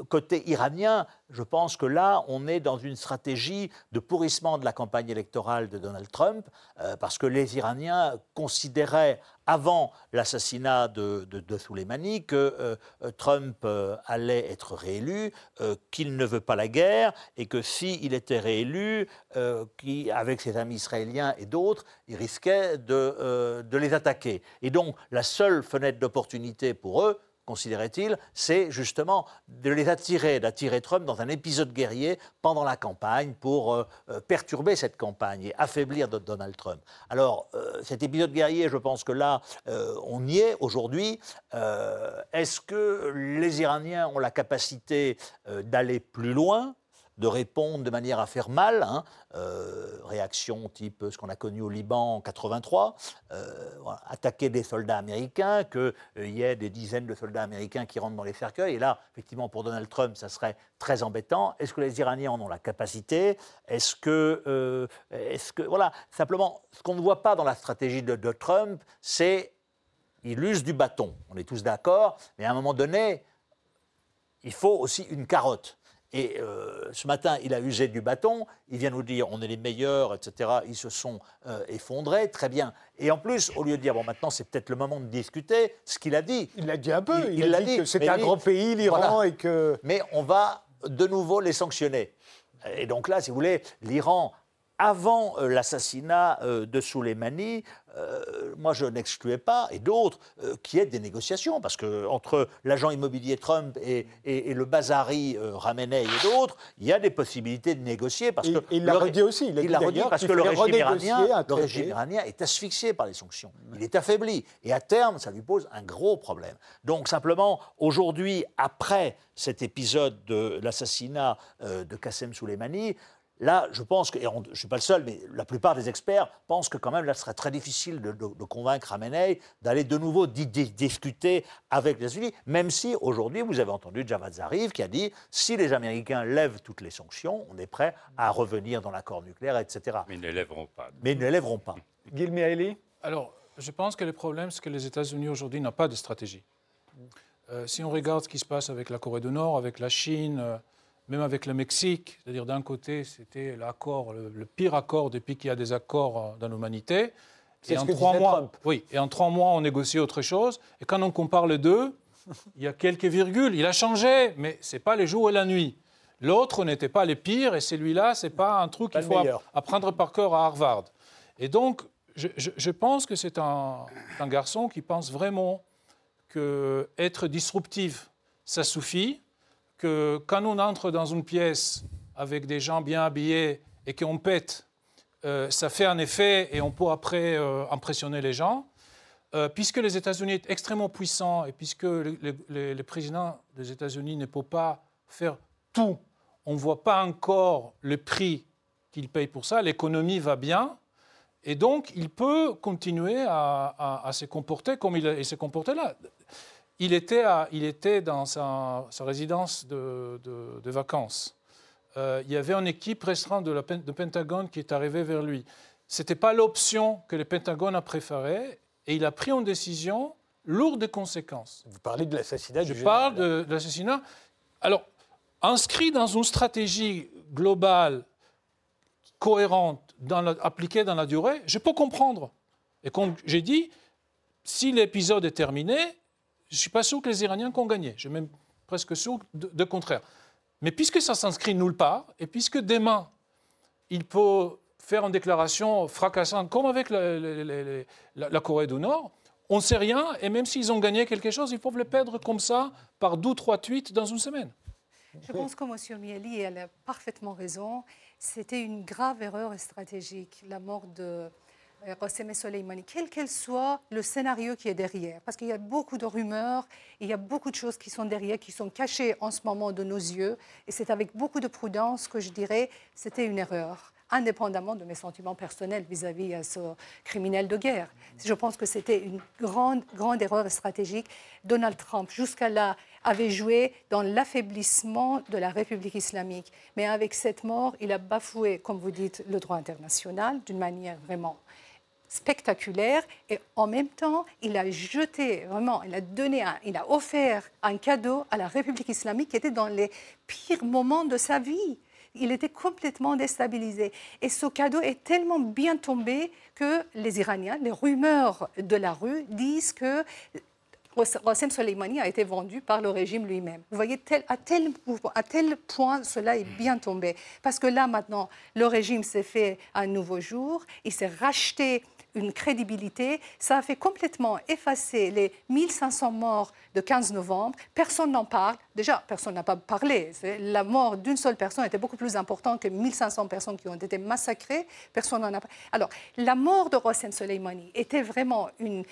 côté iranien, je pense que là, on est dans une stratégie de pourrissement de la campagne électorale de Donald Trump, euh, parce que les Iraniens considéraient, avant l'assassinat de, Soleimani, que euh, Trump euh, allait être réélu, qu'il ne veut pas la guerre, et que s'il était réélu, avec ses amis israéliens et d'autres, il risquait de les attaquer. Et donc, la seule fenêtre d'opportunité pour eux, considérait-il, c'est justement de les attirer, d'attirer Trump dans un épisode guerrier pendant la campagne pour euh, euh, perturber cette campagne et affaiblir Donald Trump. Alors, euh, cet épisode guerrier, je pense que là, on y est aujourd'hui. Est-ce que les Iraniens ont la capacité d'aller plus loin? De répondre de manière à faire mal, hein, euh, réaction type ce qu'on a connu au Liban en 83, euh, attaquer des soldats américains, qu'il euh, y ait des dizaines de soldats américains qui rentrent dans les cercueils. Et là, effectivement, pour Donald Trump, ça serait très embêtant. Est-ce que les Iraniens en ont la capacité? Est-ce que, voilà, simplement, ce qu'on ne voit pas dans la stratégie de, de Trump, c'est il use du bâton. On est tous d'accord, mais à un moment donné, il faut aussi une carotte. Et euh, ce matin, il a usé du bâton, il vient nous dire on est les meilleurs, etc. Ils se sont euh, effondrés, très bien. Et en plus, au lieu de dire bon, maintenant c'est peut-être le moment de discuter, ce qu'il a dit. Il l'a dit un peu, il, a, dit, que c'était un grand pays, l'Iran, et que. Mais on va de nouveau les sanctionner. Et donc là, si vous voulez, l'Iran avant euh, l'assassinat euh, de Soleimani, euh, moi je n'excluais pas, et d'autres, qu'il y ait des négociations, parce qu'entre l'agent immobilier Trump et, le Bazari Ramenei et d'autres, il y a des possibilités de négocier. Parce que il l'a redit aussi, il, l'a redit parce que le régime, iranien, le régime iranien est asphyxié par les sanctions. Il est affaibli. Et à terme, ça lui pose un gros problème. Donc simplement, aujourd'hui, après cet épisode de l'assassinat de Qassem Soleimani, Là, je pense que, et je ne suis pas le seul, mais la plupart des experts pensent que quand même, là, ce serait très difficile de, convaincre Khamenei d'aller de nouveau discuter avec les États-Unis, même si aujourd'hui, vous avez entendu Javad Zarif qui a dit si les Américains lèvent toutes les sanctions, on est prêt à revenir dans l'accord nucléaire, etc. Mais ils ne lèveront pas. Mais ils ne lèveront pas. Gilmi Alors, je pense que le problème, c'est que les États-Unis aujourd'hui n'ont pas de stratégie. Euh, si on regarde ce qui se passe avec la Corée du Nord, avec la Chine, euh, même avec le Mexique, c'est-à-dire d'un côté, c'était l'accord, le, pire accord depuis qu'il y a des accords euh, dans l'humanité. Et en trois mois, oui, et en trois mois, on négocie autre chose. Et quand on compare les deux, il y a quelques virgules. Il a changé, mais c'est pas les jours et la nuit. L'autre n'était pas les pires, et celui-là, c'est pas un truc qu'il faut apprendre par cœur à Harvard. Et donc, je, pense que c'est un, un, garçon qui pense vraiment que être disruptif, ça suffit que quand on entre dans une pièce avec des gens bien habillés et qu'on pète, euh, ça fait un effet et on peut après euh, impressionner les gens. Euh, puisque les États-Unis sont extrêmement puissants et puisque le, président des États-Unis ne peut pas faire tout, on ne voit pas encore le prix qu'il paye pour ça, l'économie va bien, et donc il peut continuer à, se comporter comme il, s'est comporté là il était, il était dans sa, résidence de, vacances. Euh, il y avait une équipe restreinte de, la, de Pentagone qui est arrivée vers lui. Ce n'était pas l'option que le Pentagone a préférée et il a pris une décision lourde de conséquences. Vous parlez de l'assassinat Je parle de, l'assassinat. Alors, inscrit dans une stratégie globale, cohérente, appliquée dans la durée, je peux comprendre. Et comme j'ai dit, si l'épisode est terminé, je ne suis pas sûr que les Iraniens ont gagné. Je suis même presque sûr de, contraire. Mais puisque ça s'inscrit nulle part, et puisque demain, il peut faire une déclaration fracassante, comme avec la, Corée du Nord, on ne sait rien, et même s'ils ont gagné quelque chose, ils peuvent le perdre comme ça, par deux, trois tweets dans une semaine. Je pense que M. Mieli, elle a parfaitement raison. C'était une grave erreur stratégique, la mort de Qassem Soleimani, quel qu'elle soit le scénario qui est derrière. Parce qu'il y a beaucoup de rumeurs, il y a beaucoup de choses qui sont derrière, qui sont cachées en ce moment de nos yeux. Et c'est avec beaucoup de prudence que je dirais c'était une erreur indépendamment de mes sentiments personnels vis-à-vis de ce criminel de guerre. Je pense que c'était une grande, grande erreur stratégique. Donald Trump, jusqu'à là, avait joué dans l'affaiblissement de la République islamique. Mais avec cette mort, il a bafoué, comme vous dites, le droit international d'une manière vraiment spectaculaire et en même temps, il a jeté, vraiment, il a donné, un, il a offert un cadeau à la République islamique qui était dans les pires moments de sa vie. Il était complètement déstabilisé. Et ce cadeau est tellement bien tombé que les Iraniens, les rumeurs de la rue disent que Qassem Soleimani a été vendu par le régime lui-même. Vous voyez, à, tel, à tel point, cela est bien tombé. Parce que là, maintenant, le régime s'est fait un nouveau jour, il s'est racheté une crédibilité. Ça a fait complètement effacer les 1500 morts de 15 novembre. Personne n'en parle. Déjà, personne n'a pas parlé. La mort d'une seule personne était beaucoup plus importante que 1500 personnes qui ont été massacrées. Personne n'en a parlé. Alors, la mort de Rossem Soleimani était vraiment une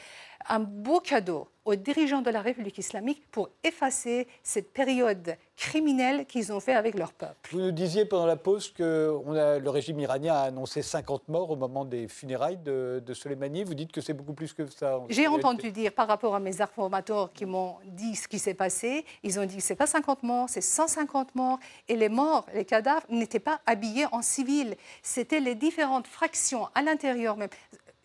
un beau cadeau aux dirigeants de la République islamique pour effacer cette période criminelle qu'ils ont fait avec leur peuple. Vous nous disiez pendant la pause que on a, le régime iranien a annoncé 50 morts au moment des funérailles de, de Soleimani. Vous dites que c'est beaucoup plus que ça. J'ai entendu dire par rapport à mes informateurs qui m'ont dit ce qui s'est passé, ils ont dit que ce n'est pas 50 morts, c'est 150 morts. Et les morts, les cadavres, n'étaient pas habillés en civil. C'était les différentes fractions à l'intérieur même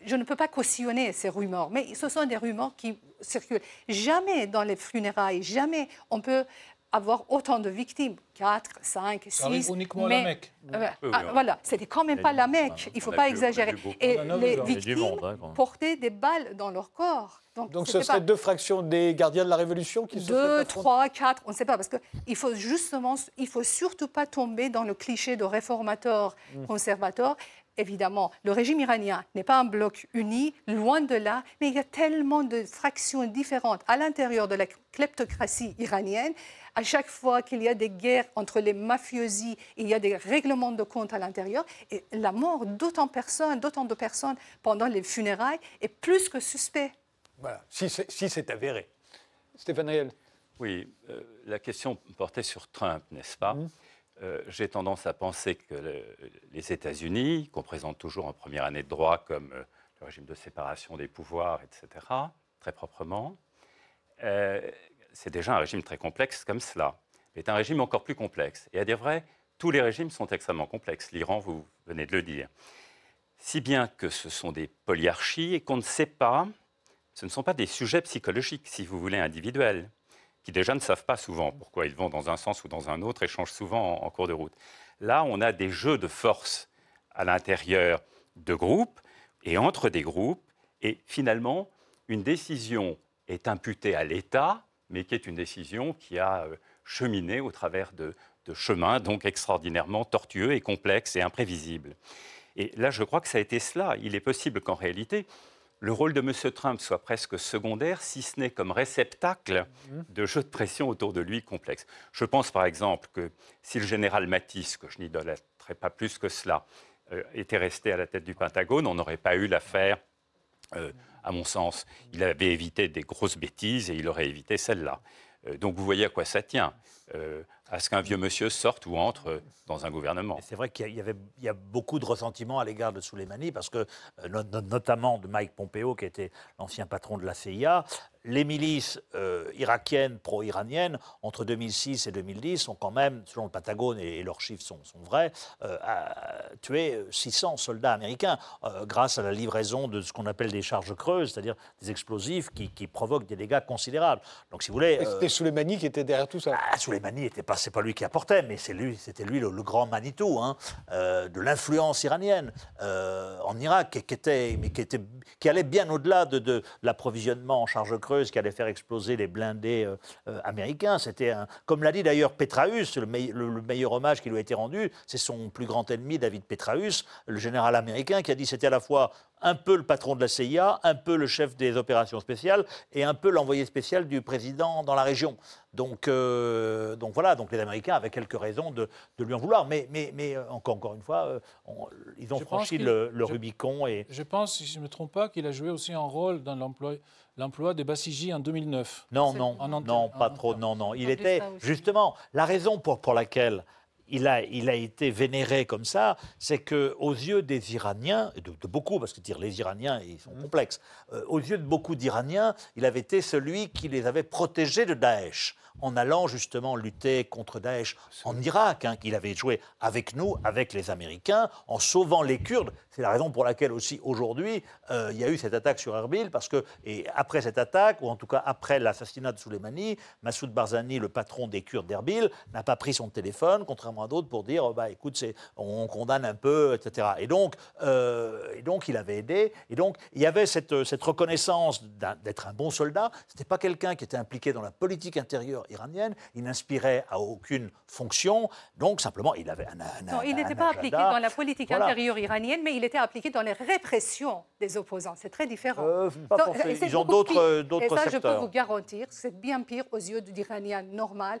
je ne peux pas cautionner ces rumeurs, mais ce sont des rumeurs qui circulent. Jamais dans les funérailles, jamais on peut avoir autant de victimes, 4, 5, 6. Ça arrive uniquement à la Mecque. Euh, ah, voilà, c'était quand même pas la Mecque, il ne faut pas exagérer. Et les victimes hein, portaient des balles dans leur corps. Donc, ce serait deux fractions des gardiens de la Révolution qui se Deux, trois, quatre, on ne sait pas, parce qu'il faut justement, il faut surtout pas tomber dans le cliché de réformateur, mmh. conservateur évidemment, le régime iranien n'est pas un bloc uni, loin de là, mais il y a tellement de fractions différentes à l'intérieur de la kleptocratie iranienne. À chaque fois qu'il y a des guerres entre les mafiosi, il y a des règlements de compte à l'intérieur. Et la mort d'autant de personnes, d'autant de personnes pendant les funérailles est plus que suspect. Voilà, si c'est avéré. Stéphane Riel. Oui, euh, la question portait sur Trump, n'est-ce pas? Mmh. Euh, j'ai tendance à penser que les États-Unis, qu'on présente toujours en première année de droit comme euh, le régime de séparation des pouvoirs, etc., très proprement, euh, c'est déjà un régime très complexe comme cela. C'est un régime encore plus complexe. Et à dire vrai, tous les régimes sont extrêmement complexes. L'Iran, vous venez de le dire. Si bien que ce sont des polyarchies et qu'on ne sait pas, ce ne sont pas des sujets psychologiques, si vous voulez, individuels qui déjà ne savent pas souvent pourquoi ils vont dans un sens ou dans un autre et changent souvent en, cours de route. Là, on a des jeux de force à l'intérieur de groupes et entre des groupes, et finalement, une décision est imputée à l'État, mais qui est une décision qui a euh, cheminé au travers de, de chemins donc extraordinairement tortueux et complexes et imprévisibles. Et là, je crois que ça a été cela. Il est possible qu'en réalité, le rôle de M. Trump soit presque secondaire, si ce n'est comme réceptacle mhm. de jeux de pression autour de lui complexes. Je pense par exemple que si le général Matisse, que je n'idolâtrerais pas plus que cela, euh, était resté à la tête du Pentagone, on n'aurait pas eu l'affaire, euh, à mon sens. Il avait évité des grosses bêtises et il aurait évité celle-là. Euh, donc vous voyez à quoi ça tient à ce qu'un vieux monsieur sorte ou entre dans un gouvernement. C'est vrai qu'il y, avait, il y a beaucoup de ressentiment à l'égard de Soleimani, parce que, notamment de Mike Pompeo, qui était l'ancien patron de la CIA, les milices euh, irakiennes, pro-iraniennes, entre 2006 et 2010, ont quand même, selon le Patagone, et, leurs chiffres sont, vrais, euh, tué 600 soldats américains euh, grâce à la livraison de ce qu'on appelle des charges creuses, c'est-à-dire des explosifs qui, provoquent des dégâts considérables. Donc, si vous voulez. C'était Soleimani qui était derrière tout ça. Ah, Soleimani n'était pas, c'est pas lui qui apportait, mais c'est lui, c'était lui le, grand Manitou hein, de l'influence iranienne en Irak, qui, allait bien au-delà de, l'approvisionnement en charges creuses qui allait faire exploser les blindés euh, euh, américains. C'était comme l'a dit d'ailleurs Petraeus, le, le, meilleur hommage qui lui a été rendu, c'est son plus grand ennemi David Petraeus, le général américain, qui a dit c'était à la fois un peu le patron de la CIA, un peu le chef des opérations spéciales et un peu l'envoyé spécial du président dans la région. Donc, euh, donc voilà, donc les Américains avaient quelques raisons de, lui en vouloir. Mais, mais, mais encore, encore une fois, ils ont franchi le, Rubicon. Et... Je pense, si je ne me trompe pas, qu'il a joué aussi un rôle dans l'emploi l'emploi des Bassigi en 2009. Non, non, non, pas trop, non, non. Il était, justement, la raison pour, pour laquelle il a, il a été vénéré comme ça, c'est que aux yeux des Iraniens, et de, de beaucoup, parce que dire les Iraniens, ils sont complexes, euh, aux yeux de beaucoup d'Iraniens, il avait été celui qui les avait protégés de Daesh en allant justement lutter contre Daesh en Irak, hein, qu'il avait joué avec nous, avec les Américains, en sauvant les Kurdes. C'est la raison pour laquelle aussi aujourd'hui euh, il y a eu cette attaque sur Erbil, parce que et après cette attaque, ou en tout cas après l'assassinat de Soleimani, Massoud Barzani, le patron des Kurdes d'Erbil, n'a pas pris son téléphone, contrairement à d'autres, pour dire oh, bah écoute, c'est, on condamne un peu, etc. Et donc, euh, et donc il avait aidé. Et donc il y avait cette, cette reconnaissance d'être un bon soldat. C'était pas quelqu'un qui était impliqué dans la politique intérieure iranienne. Il n'inspirait à aucune fonction. Donc simplement, il avait un, un- Non, il n'était pas agenda. appliqué dans la politique Voilà. intérieure iranienne, mais il était appliqué dans les répressions des opposants. C'est très différent. Euh, pas Donc, Ils ont d'autres- Et ça, je peux vous garantir, c'est bien pire aux yeux de l'Iranien normal.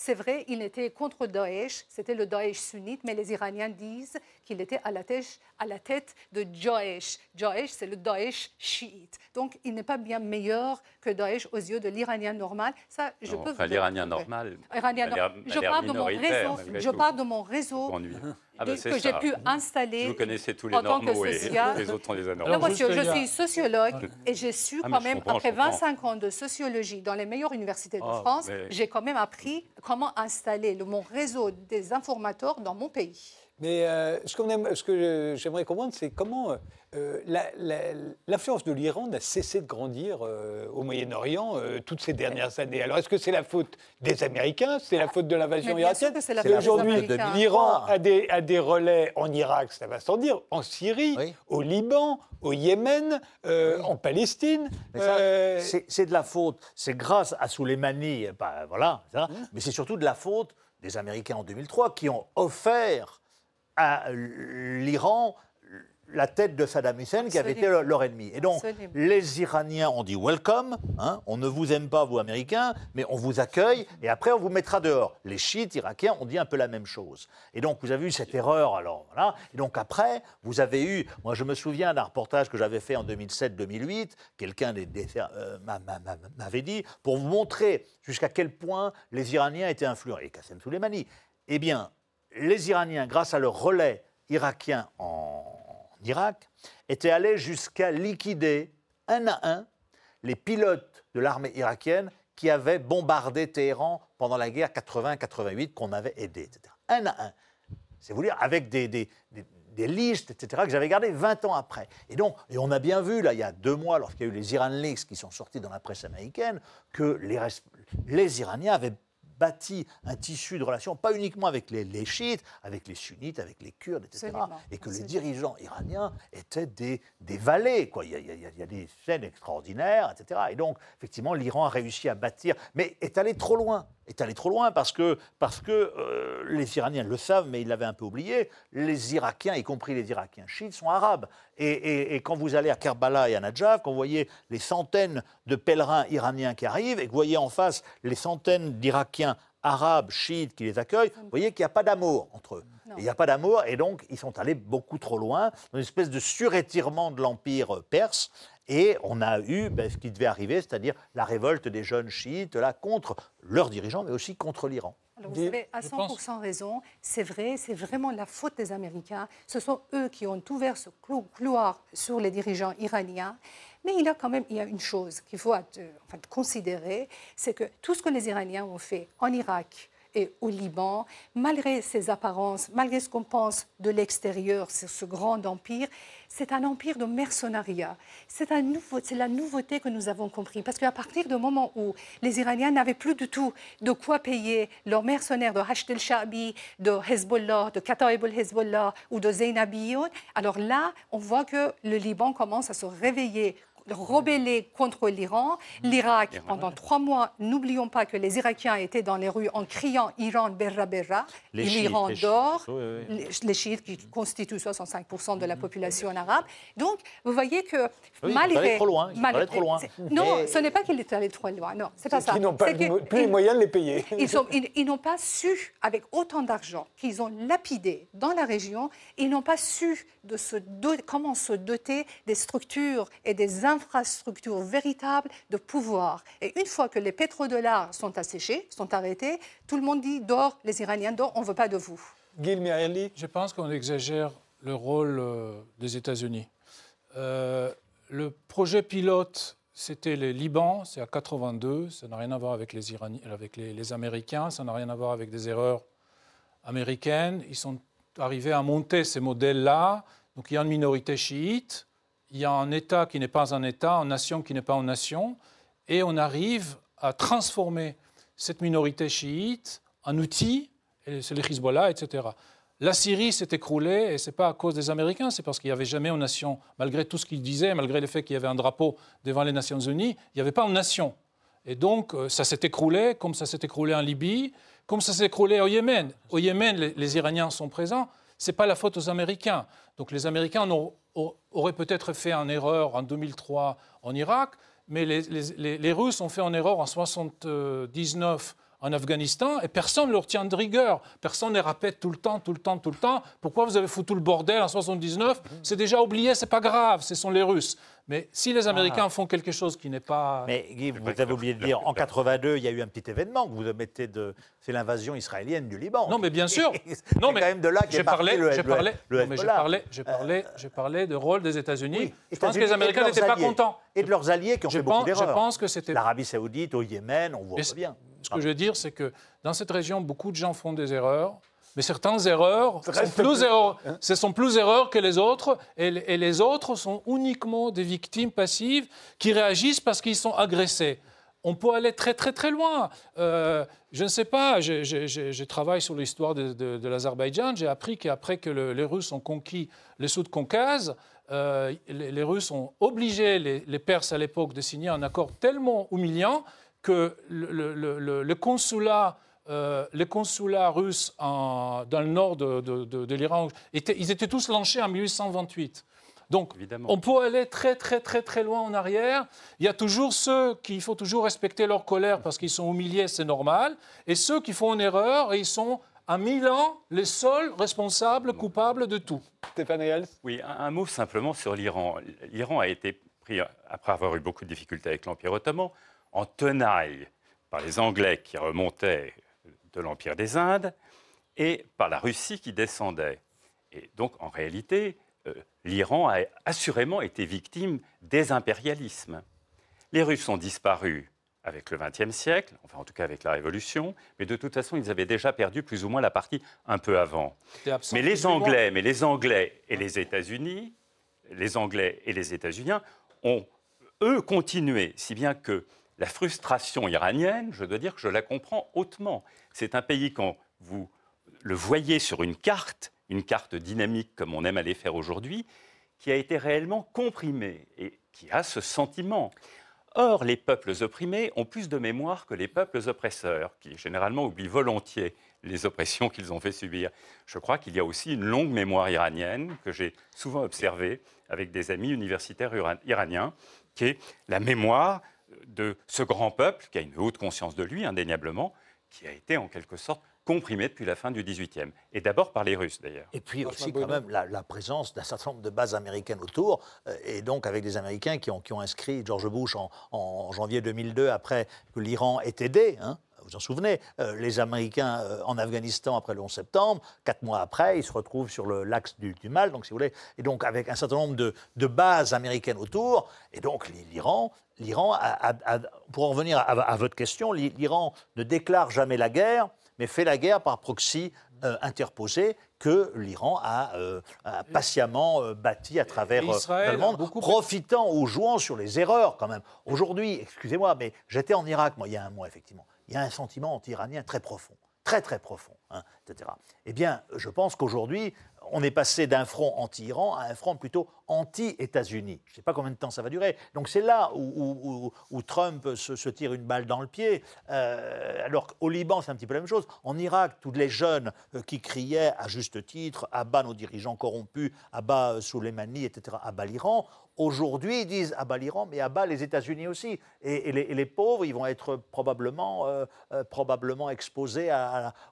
C'est vrai, il était contre Daesh, c'était le Daesh sunnite, mais les Iraniens disent qu'il était à la tête, à la tête de Daesh. Daesh, c'est le Daesh chiite. Donc, il n'est pas bien meilleur que Daesh aux yeux de l'Iranien normal. Ça, je Non, peux enfin, l'Iranien normal. Iranien normal. Je parle de mon réseau, je parle de mon réseau. Ah bah, c'est que j'ai pu installer Vous connaissez tous les en tant que social. les autres, on les a Non, monsieur, je suis sociologue et j'ai su Ah, quand même, après je comprends. 25 ans de sociologie dans les meilleures universités de Ah, France, mais- j'ai quand même appris comment installer le- mon réseau des informateurs dans mon pays. Mais euh, ce, qu'on aime- ce que j'aimerais comprendre, c'est comment euh, l'influence de l'Iran n'a cessé de grandir euh, au Moyen-Orient euh, toutes ces dernières années. Alors, est-ce que c'est la faute des Américains C'est la faute de l'invasion des Aujourd'hui, l'Iran a des, a des relais en Irak, ça va sans dire, en Syrie, au Liban, au Yémen, euh, en Palestine. Euh, c'est- de la faute. C'est grâce à Soleimani, bah, voilà, ça. mais c'est surtout de la faute des Américains en 2003 qui ont offert à l'Iran la tête de Saddam Hussein qui avait été leur ennemi. Et donc, Absolument. les Iraniens ont dit welcome, hein, on ne vous aime pas, vous Américains, mais on vous accueille et après on vous mettra dehors. Les chiites irakiens ont dit un peu la même chose. Et donc, vous avez eu cette erreur, alors voilà. Et donc, après, vous avez eu, moi je me souviens d'un reportage que j'avais fait en 2007-2008, quelqu'un euh, m'a- m'a- m'a- m'avait dit, pour vous montrer jusqu'à quel point les Iraniens étaient influents, et Qassem Soleimani. Eh bien, les Iraniens, grâce à leur relais irakien en Irak, étaient allés jusqu'à liquider un à un les pilotes de l'armée irakienne qui avaient bombardé Téhéran pendant la guerre 80-88, qu'on avait aidé, etc. Un à un. C'est vous dire, avec des, des- des- listes, etc., que j'avais gardées 20 ans après. Et donc, et on a bien vu, là, il y a deux mois, lorsqu'il y a eu les Iran Leaks qui sont sortis dans la presse américaine, que les, les Iraniens avaient bâti un tissu de relations, pas uniquement avec les, les chiites, avec les sunnites, avec les kurdes, etc. Absolument, Et que les dirigeants iraniens étaient des, des valets. Quoi. Il, y a, il y a- il y a des scènes extraordinaires, etc. Et donc, effectivement, l'Iran a réussi à bâtir, mais est allé trop loin. Est allé trop loin parce que, parce que euh, les Iraniens le savent, mais ils l'avaient un peu oublié. Les Irakiens, y compris les Irakiens chiites, sont arabes. Et, et- et quand vous allez à Kerbala et à Najaf, quand vous voyez les centaines de pèlerins iraniens qui arrivent et que vous voyez en face les centaines d'Irakiens arabes, chiites qui les accueillent, vous voyez qu'il n'y a pas d'amour entre eux. Il n'y a pas d'amour et donc ils sont allés beaucoup trop loin dans une espèce de surétirement de l'empire perse. Et on a eu ben, ce qui devait arriver, c'est-à-dire la révolte des jeunes chiites là contre leurs dirigeants, mais aussi contre l'Iran. Alors, vous avez à 100% raison. C'est vrai, c'est vraiment la faute des Américains. Ce sont eux qui ont ouvert ce clou- couloir sur les dirigeants iraniens. Mais il y a quand même il y a une chose qu'il faut enfin, considérer, c'est que tout ce que les Iraniens ont fait en Irak au Liban, malgré ces apparences, malgré ce qu'on pense de l'extérieur sur ce grand empire, c'est un empire de mercenariat. C'est la nouveauté que nous avons compris. Parce qu'à partir du moment où les Iraniens n'avaient plus du tout de quoi payer leurs mercenaires de Hashd el-Sha'bi, de Hezbollah, de Kataib el-Hezbollah ou de Zainabiyoun, alors là, on voit que le Liban commence à se réveiller rebeller contre l'Iran. L'Irak, pendant trois mois, n'oublions pas que les Irakiens étaient dans les rues en criant Iran, Berra, Berra. L'Iran dort. oui, oui. Les, les chiites qui constituent 65% de la population arabe. Donc, vous voyez que Oui, ils malgré... allés trop loin, ils malgré- trop loin. Non, Et- ce n'est pas qu'il est allé trop loin. Non, c'est pas ça. qu'ils n'ont pas que- plus les ils- moyens de les payer. ils ils- ils n'ont pas su, avec autant d'argent qu'ils ont lapidé dans la région, ils n'ont pas su de se do- comment se doter des structures et des infrastructure véritable de pouvoir. Et une fois que les pétrodollars sont asséchés, sont arrêtés, tout le monde dit dors, les Iraniens dors, on ne veut pas de vous. Gil Je pense qu'on exagère le rôle euh, des États-Unis. Euh, le projet pilote, c'était le Liban, c'est à 82, ça n'a rien à voir avec les, Iraniens, avec les, les Américains, ça n'a rien à voir avec des erreurs américaines. Ils sont arrivés à monter ces modèles-là. Donc il y a une minorité chiite, il y a un État qui n'est pas un État, une nation qui n'est pas une nation, et on arrive à transformer cette minorité chiite en outil, c'est le Hezbollah, etc. La Syrie s'est écroulée, et ce n'est pas à cause des Américains, c'est parce qu'il n'y avait jamais une nation, malgré tout ce qu'ils disaient, malgré le fait qu'il y avait un drapeau devant les Nations Unies, il n'y avait pas une nation. Et donc, euh, ça s'est écroulé, comme ça s'est écroulé en Libye, comme ça s'est écroulé au Yémen. Au Yémen, les, Iraniens sont présents, ce n'est pas la faute aux Américains. Donc les Américains auraient peut-être fait une erreur en 2003 en Irak, mais les, les Russes ont fait une erreur en 1979 en Afghanistan et personne ne leur tient de rigueur. Personne ne répète tout le temps, tout le temps, tout le temps. Pourquoi vous avez foutu le bordel en 79 C'est déjà oublié, c'est pas grave, ce sont les Russes. Mais si les Américains ah. font quelque chose qui n'est pas. Mais Guy, vous avez oublié de dire, en 82, il y a eu un petit événement que vous mettez de. C'est l'invasion israélienne du Liban. Non, mais bien sûr. non, mais quand même de là le, j'ai parlé, le, j'ai parlé, j'ai parlé, j'ai parlé de rôle des États-Unis. je pense que les Américains n'étaient pas contents. Et de leurs alliés qui ont fait beaucoup d'erreurs. Je pense que c'était. L'Arabie Saoudite, au Yémen, on voit bien. Ce que je veux dire, c'est que dans cette région, beaucoup de gens font des erreurs. Mais certaines erreurs sont plus erreurs, ce sont plus erreurs que les autres, et, les autres sont uniquement des victimes passives qui réagissent parce qu'ils sont agressés. On peut aller très très très loin. Euh, je ne sais pas, je, travaille sur l'histoire de, l'Azerbaïdjan, j'ai appris qu'après que les Russes ont conquis le Sud-Caucase, euh, les, Russes ont obligé les, les Perses à l'époque de signer un accord tellement humiliant que le, consulat, euh, les consulats russes dans le nord de, l'Iran, ils étaient tous lancés en 1828. Donc, on peut aller très, très, très, très loin en arrière. Il y a toujours ceux qui, faut toujours respecter leur colère parce qu'ils sont humiliés, c'est normal. Et ceux qui font une erreur, et ils sont à mille ans les seuls responsables, coupables de tout. Stéphane Oui, un, un, mot simplement sur l'Iran. L'Iran a été pris, après avoir eu beaucoup de difficultés avec l'Empire ottoman, en tenaille par les Anglais qui remontaient de l'Empire des Indes et par la Russie qui descendait. Et donc, en réalité, euh, l'Iran a assurément été victime des impérialismes. Les Russes ont disparu avec le XXe siècle, enfin en tout cas avec la Révolution, mais de toute façon, ils avaient déjà perdu plus ou moins la partie un peu avant. Mais les Anglais, mais les Anglais et les États-Unis, les Anglais et les États-Unis ont eux continué, si bien que la frustration iranienne, je dois dire que je la comprends hautement. C'est un pays, quand vous le voyez sur une carte, une carte dynamique comme on aime aller faire aujourd'hui, qui a été réellement comprimé et qui a ce sentiment. Or, les peuples opprimés ont plus de mémoire que les peuples oppresseurs, qui généralement oublient volontiers les oppressions qu'ils ont fait subir. Je crois qu'il y a aussi une longue mémoire iranienne que j'ai souvent observée avec des amis universitaires iraniens, qui est la mémoire de ce grand peuple, qui a une haute conscience de lui, indéniablement, qui a été en quelque sorte comprimé depuis la fin du XVIIIe. Et d'abord par les Russes, d'ailleurs. Et puis aussi, quand même, la, présence d'un certain nombre de bases américaines autour, euh, et donc avec des Américains qui ont, qui ont inscrit George Bush en, janvier 2002, après que l'Iran ait aidé. Hein, vous en souvenez, euh, les Américains euh, en Afghanistan après le 11 septembre, quatre mois après, ils se retrouvent sur l'axe du, du, mal, donc si vous voulez, et donc avec un certain nombre de, de bases américaines autour, et donc l'Iran l'Iran, pour en revenir à, votre question, l'Iran ne déclare jamais la guerre, mais fait la guerre par proxy euh, interposé que l'Iran a, euh, patiemment euh, bâti à travers le monde, profitant ou jouant sur les erreurs quand même. Aujourd'hui, excusez-moi, mais j'étais en Irak, moi, il y a un mois, effectivement. Il y a un sentiment anti-iranien très profond, très très profond, hein, etc. Eh bien, je pense qu'aujourd'hui, on est passé d'un front anti-Iran à un front plutôt anti-États-Unis. Je ne sais pas combien de temps ça va durer. Donc c'est là où, Trump se, tire une balle dans le pied. Euh, alors qu'au Liban, c'est un petit peu la même chose. En Irak, tous les jeunes euh, qui criaient à juste titre à bas nos dirigeants corrompus, à bas euh, Soleimani, etc., à bas l'Iran, Aujourd'hui, ils disent à bas l'Iran, mais à bas les États-Unis aussi. Et, les, pauvres, ils vont être probablement, probablement exposés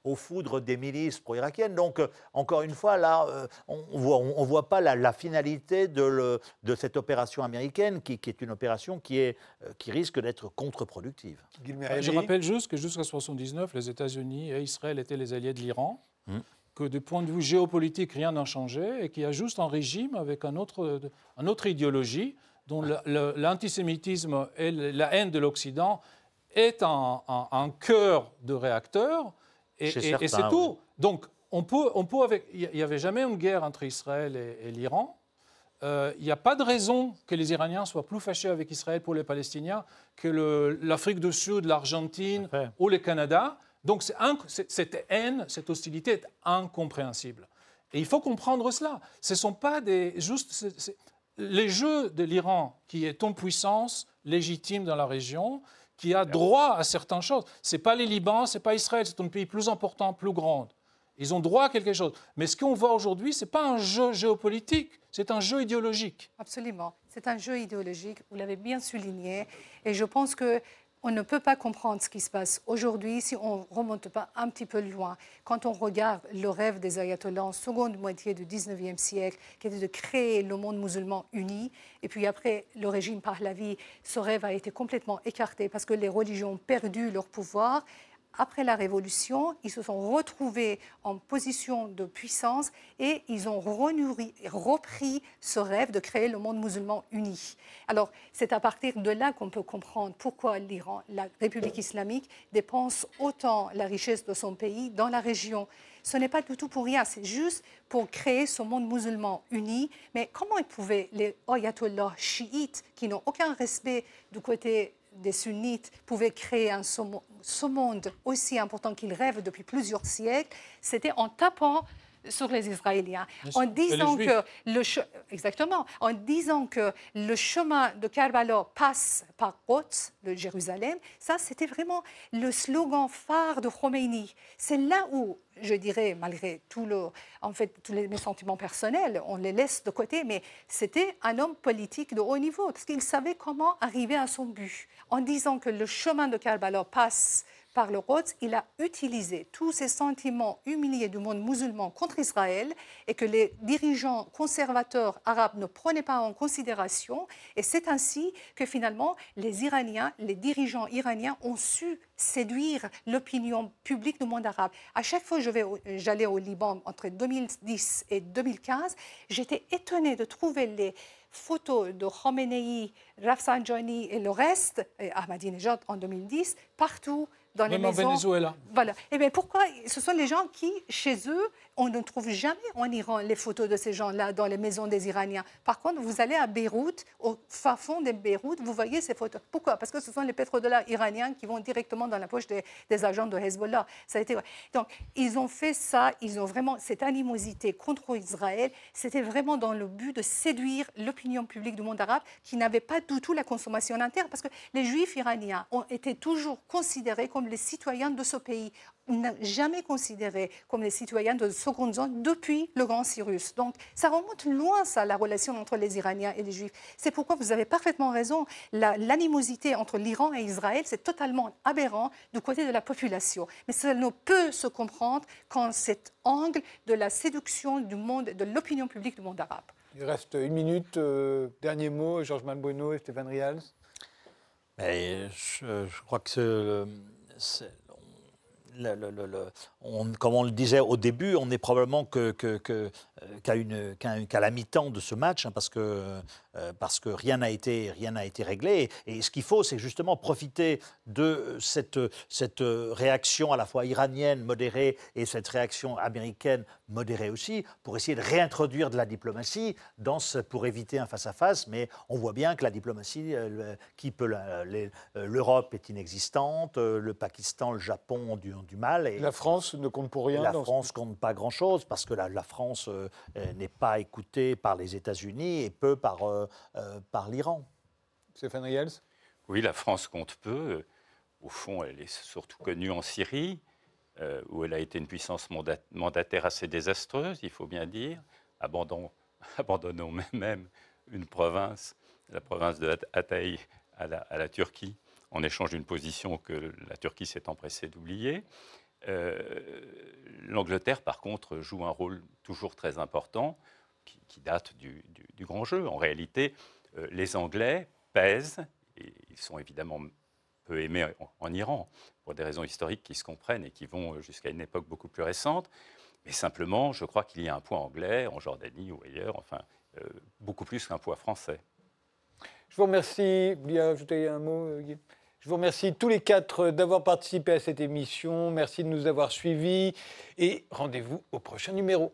aux foudres des milices pro-irakiennes. Donc, encore une fois, là, euh, on voit, on, voit pas la, finalité de, le, de, cette opération américaine, qui, qui, est une opération qui, est, euh, qui risque d'être contre-productive. Je rappelle juste que jusqu'à 1979, les États-Unis et Israël étaient les alliés de l'Iran. Hum. Que du point de vue géopolitique, rien n'a changé et qu'il y a juste un régime avec un autre, une autre idéologie dont l'antisémitisme et la haine de l'Occident est un, cœur de réacteur et, c'est tout. Donc, on peut, on peut avec, il n'y avait jamais une guerre entre Israël et, l'Iran. Euh, il n'y a pas de raison que les Iraniens soient plus fâchés avec Israël pour les Palestiniens que l'Afrique du Sud, l'Argentine ou le Canada. Donc cette haine, cette hostilité est incompréhensible. Et il faut comprendre cela. Ce ne sont pas des juste les jeux de l'Iran qui est en puissance légitime dans la région qui a droit à certaines choses. Ce n'est pas les Liban, ce n'est pas Israël, c'est un pays plus important, plus grand. Ils ont droit à quelque chose. Mais ce qu'on voit aujourd'hui, ce n'est pas un jeu géopolitique, c'est un jeu idéologique. Absolument. C'est un jeu idéologique, vous l'avez bien souligné. Et je pense que on ne peut pas comprendre ce qui se passe aujourd'hui si on ne remonte pas un petit peu loin. Quand on regarde le rêve des ayatollahs en seconde moitié du 19e siècle, qui était de créer le monde musulman uni, et puis après le régime par la vie, ce rêve a été complètement écarté parce que les religions ont perdu leur pouvoir après la Révolution, ils se sont retrouvés en position de puissance et ils ont repris ce rêve de créer le monde musulman uni. Alors, c'est à partir de là qu'on peut comprendre pourquoi l'Iran, la République islamique, dépense autant la richesse de son pays dans la région. Ce n'est pas du tout pour rien, c'est juste pour créer ce monde musulman uni. Mais comment ils pouvaient, les ayatollahs chiites, qui n'ont aucun respect du côté des sunnites pouvaient créer un, ce monde aussi important qu'ils rêvent depuis plusieurs siècles, c'était en tapant sur les Israéliens, en disant que le exactement, en disant que le chemin de Karbala passe par Quds, de Jérusalem, ça c'était vraiment le slogan phare de Khomeini. C'est là où, je dirais, malgré tout le, en fait, tous les, mes sentiments personnels, on les laisse de côté, mais c'était un homme politique de haut niveau parce qu'il savait comment arriver à son but, en disant que le chemin de Karbala passe par le Rhodes, il a utilisé tous ces sentiments humiliés du monde musulman contre Israël et que les dirigeants conservateurs arabes ne prenaient pas en considération. Et c'est ainsi que finalement les Iraniens, les dirigeants iraniens ont su séduire l'opinion publique du monde arabe. À chaque fois que j'allais au Liban entre 2010 et 2015, j'étais étonnée de trouver les photos de Khomeini, Rafsanjani et le reste, et Ahmadinejad en 2010, partout dans les maisons. Venezuela. Voilà. Et eh bien pourquoi Ce sont les gens qui, chez eux, on ne trouve jamais en Iran les photos de ces gens-là dans les maisons des Iraniens. Par contre, vous allez à Beyrouth, au fin fond de Beyrouth, vous voyez ces photos. Pourquoi? Parce que ce sont les pétrodollars iraniens qui vont directement dans la poche des, agents de Hezbollah. Ça a été... Donc, ils ont fait ça, ils ont vraiment cette animosité contre Israël. C'était vraiment dans le but de séduire l'opinion publique du monde arabe qui n'avait pas du tout la consommation interne. Parce que les juifs iraniens ont été toujours considérés comme les citoyens de ce pays jamais considérés comme les citoyens de seconde zone depuis le Grand Cyrus. Donc ça remonte loin, ça, la relation entre les Iraniens et les Juifs. C'est pourquoi vous avez parfaitement raison, l'animosité entre l'Iran et Israël, c'est totalement aberrant du côté de la population. Mais ça ne peut se comprendre qu'en cet angle de la séduction du monde, de l'opinion publique du monde arabe. Il reste une minute. Euh, dernier mot, Georges Malbueno et Stéphane Rials. je, je, crois que comme on le disait au début, on est probablement qu'à que, la mi-temps de ce match, hein, parce que euh, parce que rien n'a été, rien été réglé. Et, ce qu'il faut, c'est justement profiter de cette, cette réaction à la fois iranienne modérée et cette réaction américaine modérée aussi, pour essayer de réintroduire de la diplomatie dans ce, pour éviter un face-à-face. mais on voit bien que la diplomatie, euh, qui peut euh, l'Europe est inexistante, le Pakistan, le Japon ont du, du mal. Et la France ne compte pour rien. La France compte pas grand-chose parce que la, la France n'est pas écoutée par les États-Unis et peu par euh, par l'Iran. Stéphane Riels Oui, la France compte peu. Au fond, elle est surtout connue en Syrie, euh, où elle a été une puissance mandataire assez désastreuse, il faut bien dire, abandonnant même une province, la province de Hatay, à la, Turquie, en échange d'une position que la Turquie s'est empressée d'oublier. L'Angleterre, par contre, joue un rôle toujours très important qui, date du, grand jeu. En réalité, les Anglais pèsent, et ils sont évidemment peu aimés en, Iran, pour des raisons historiques qui se comprennent et qui vont jusqu'à une époque beaucoup plus récente. Mais simplement, je crois qu'il y a un poids anglais en Jordanie ou ailleurs, enfin, beaucoup plus qu'un poids français. Je vous remercie. Vous ajouter un mot, euh, je vous remercie tous les quatre d'avoir participé à cette émission. Merci de nous avoir suivis et rendez-vous au prochain numéro.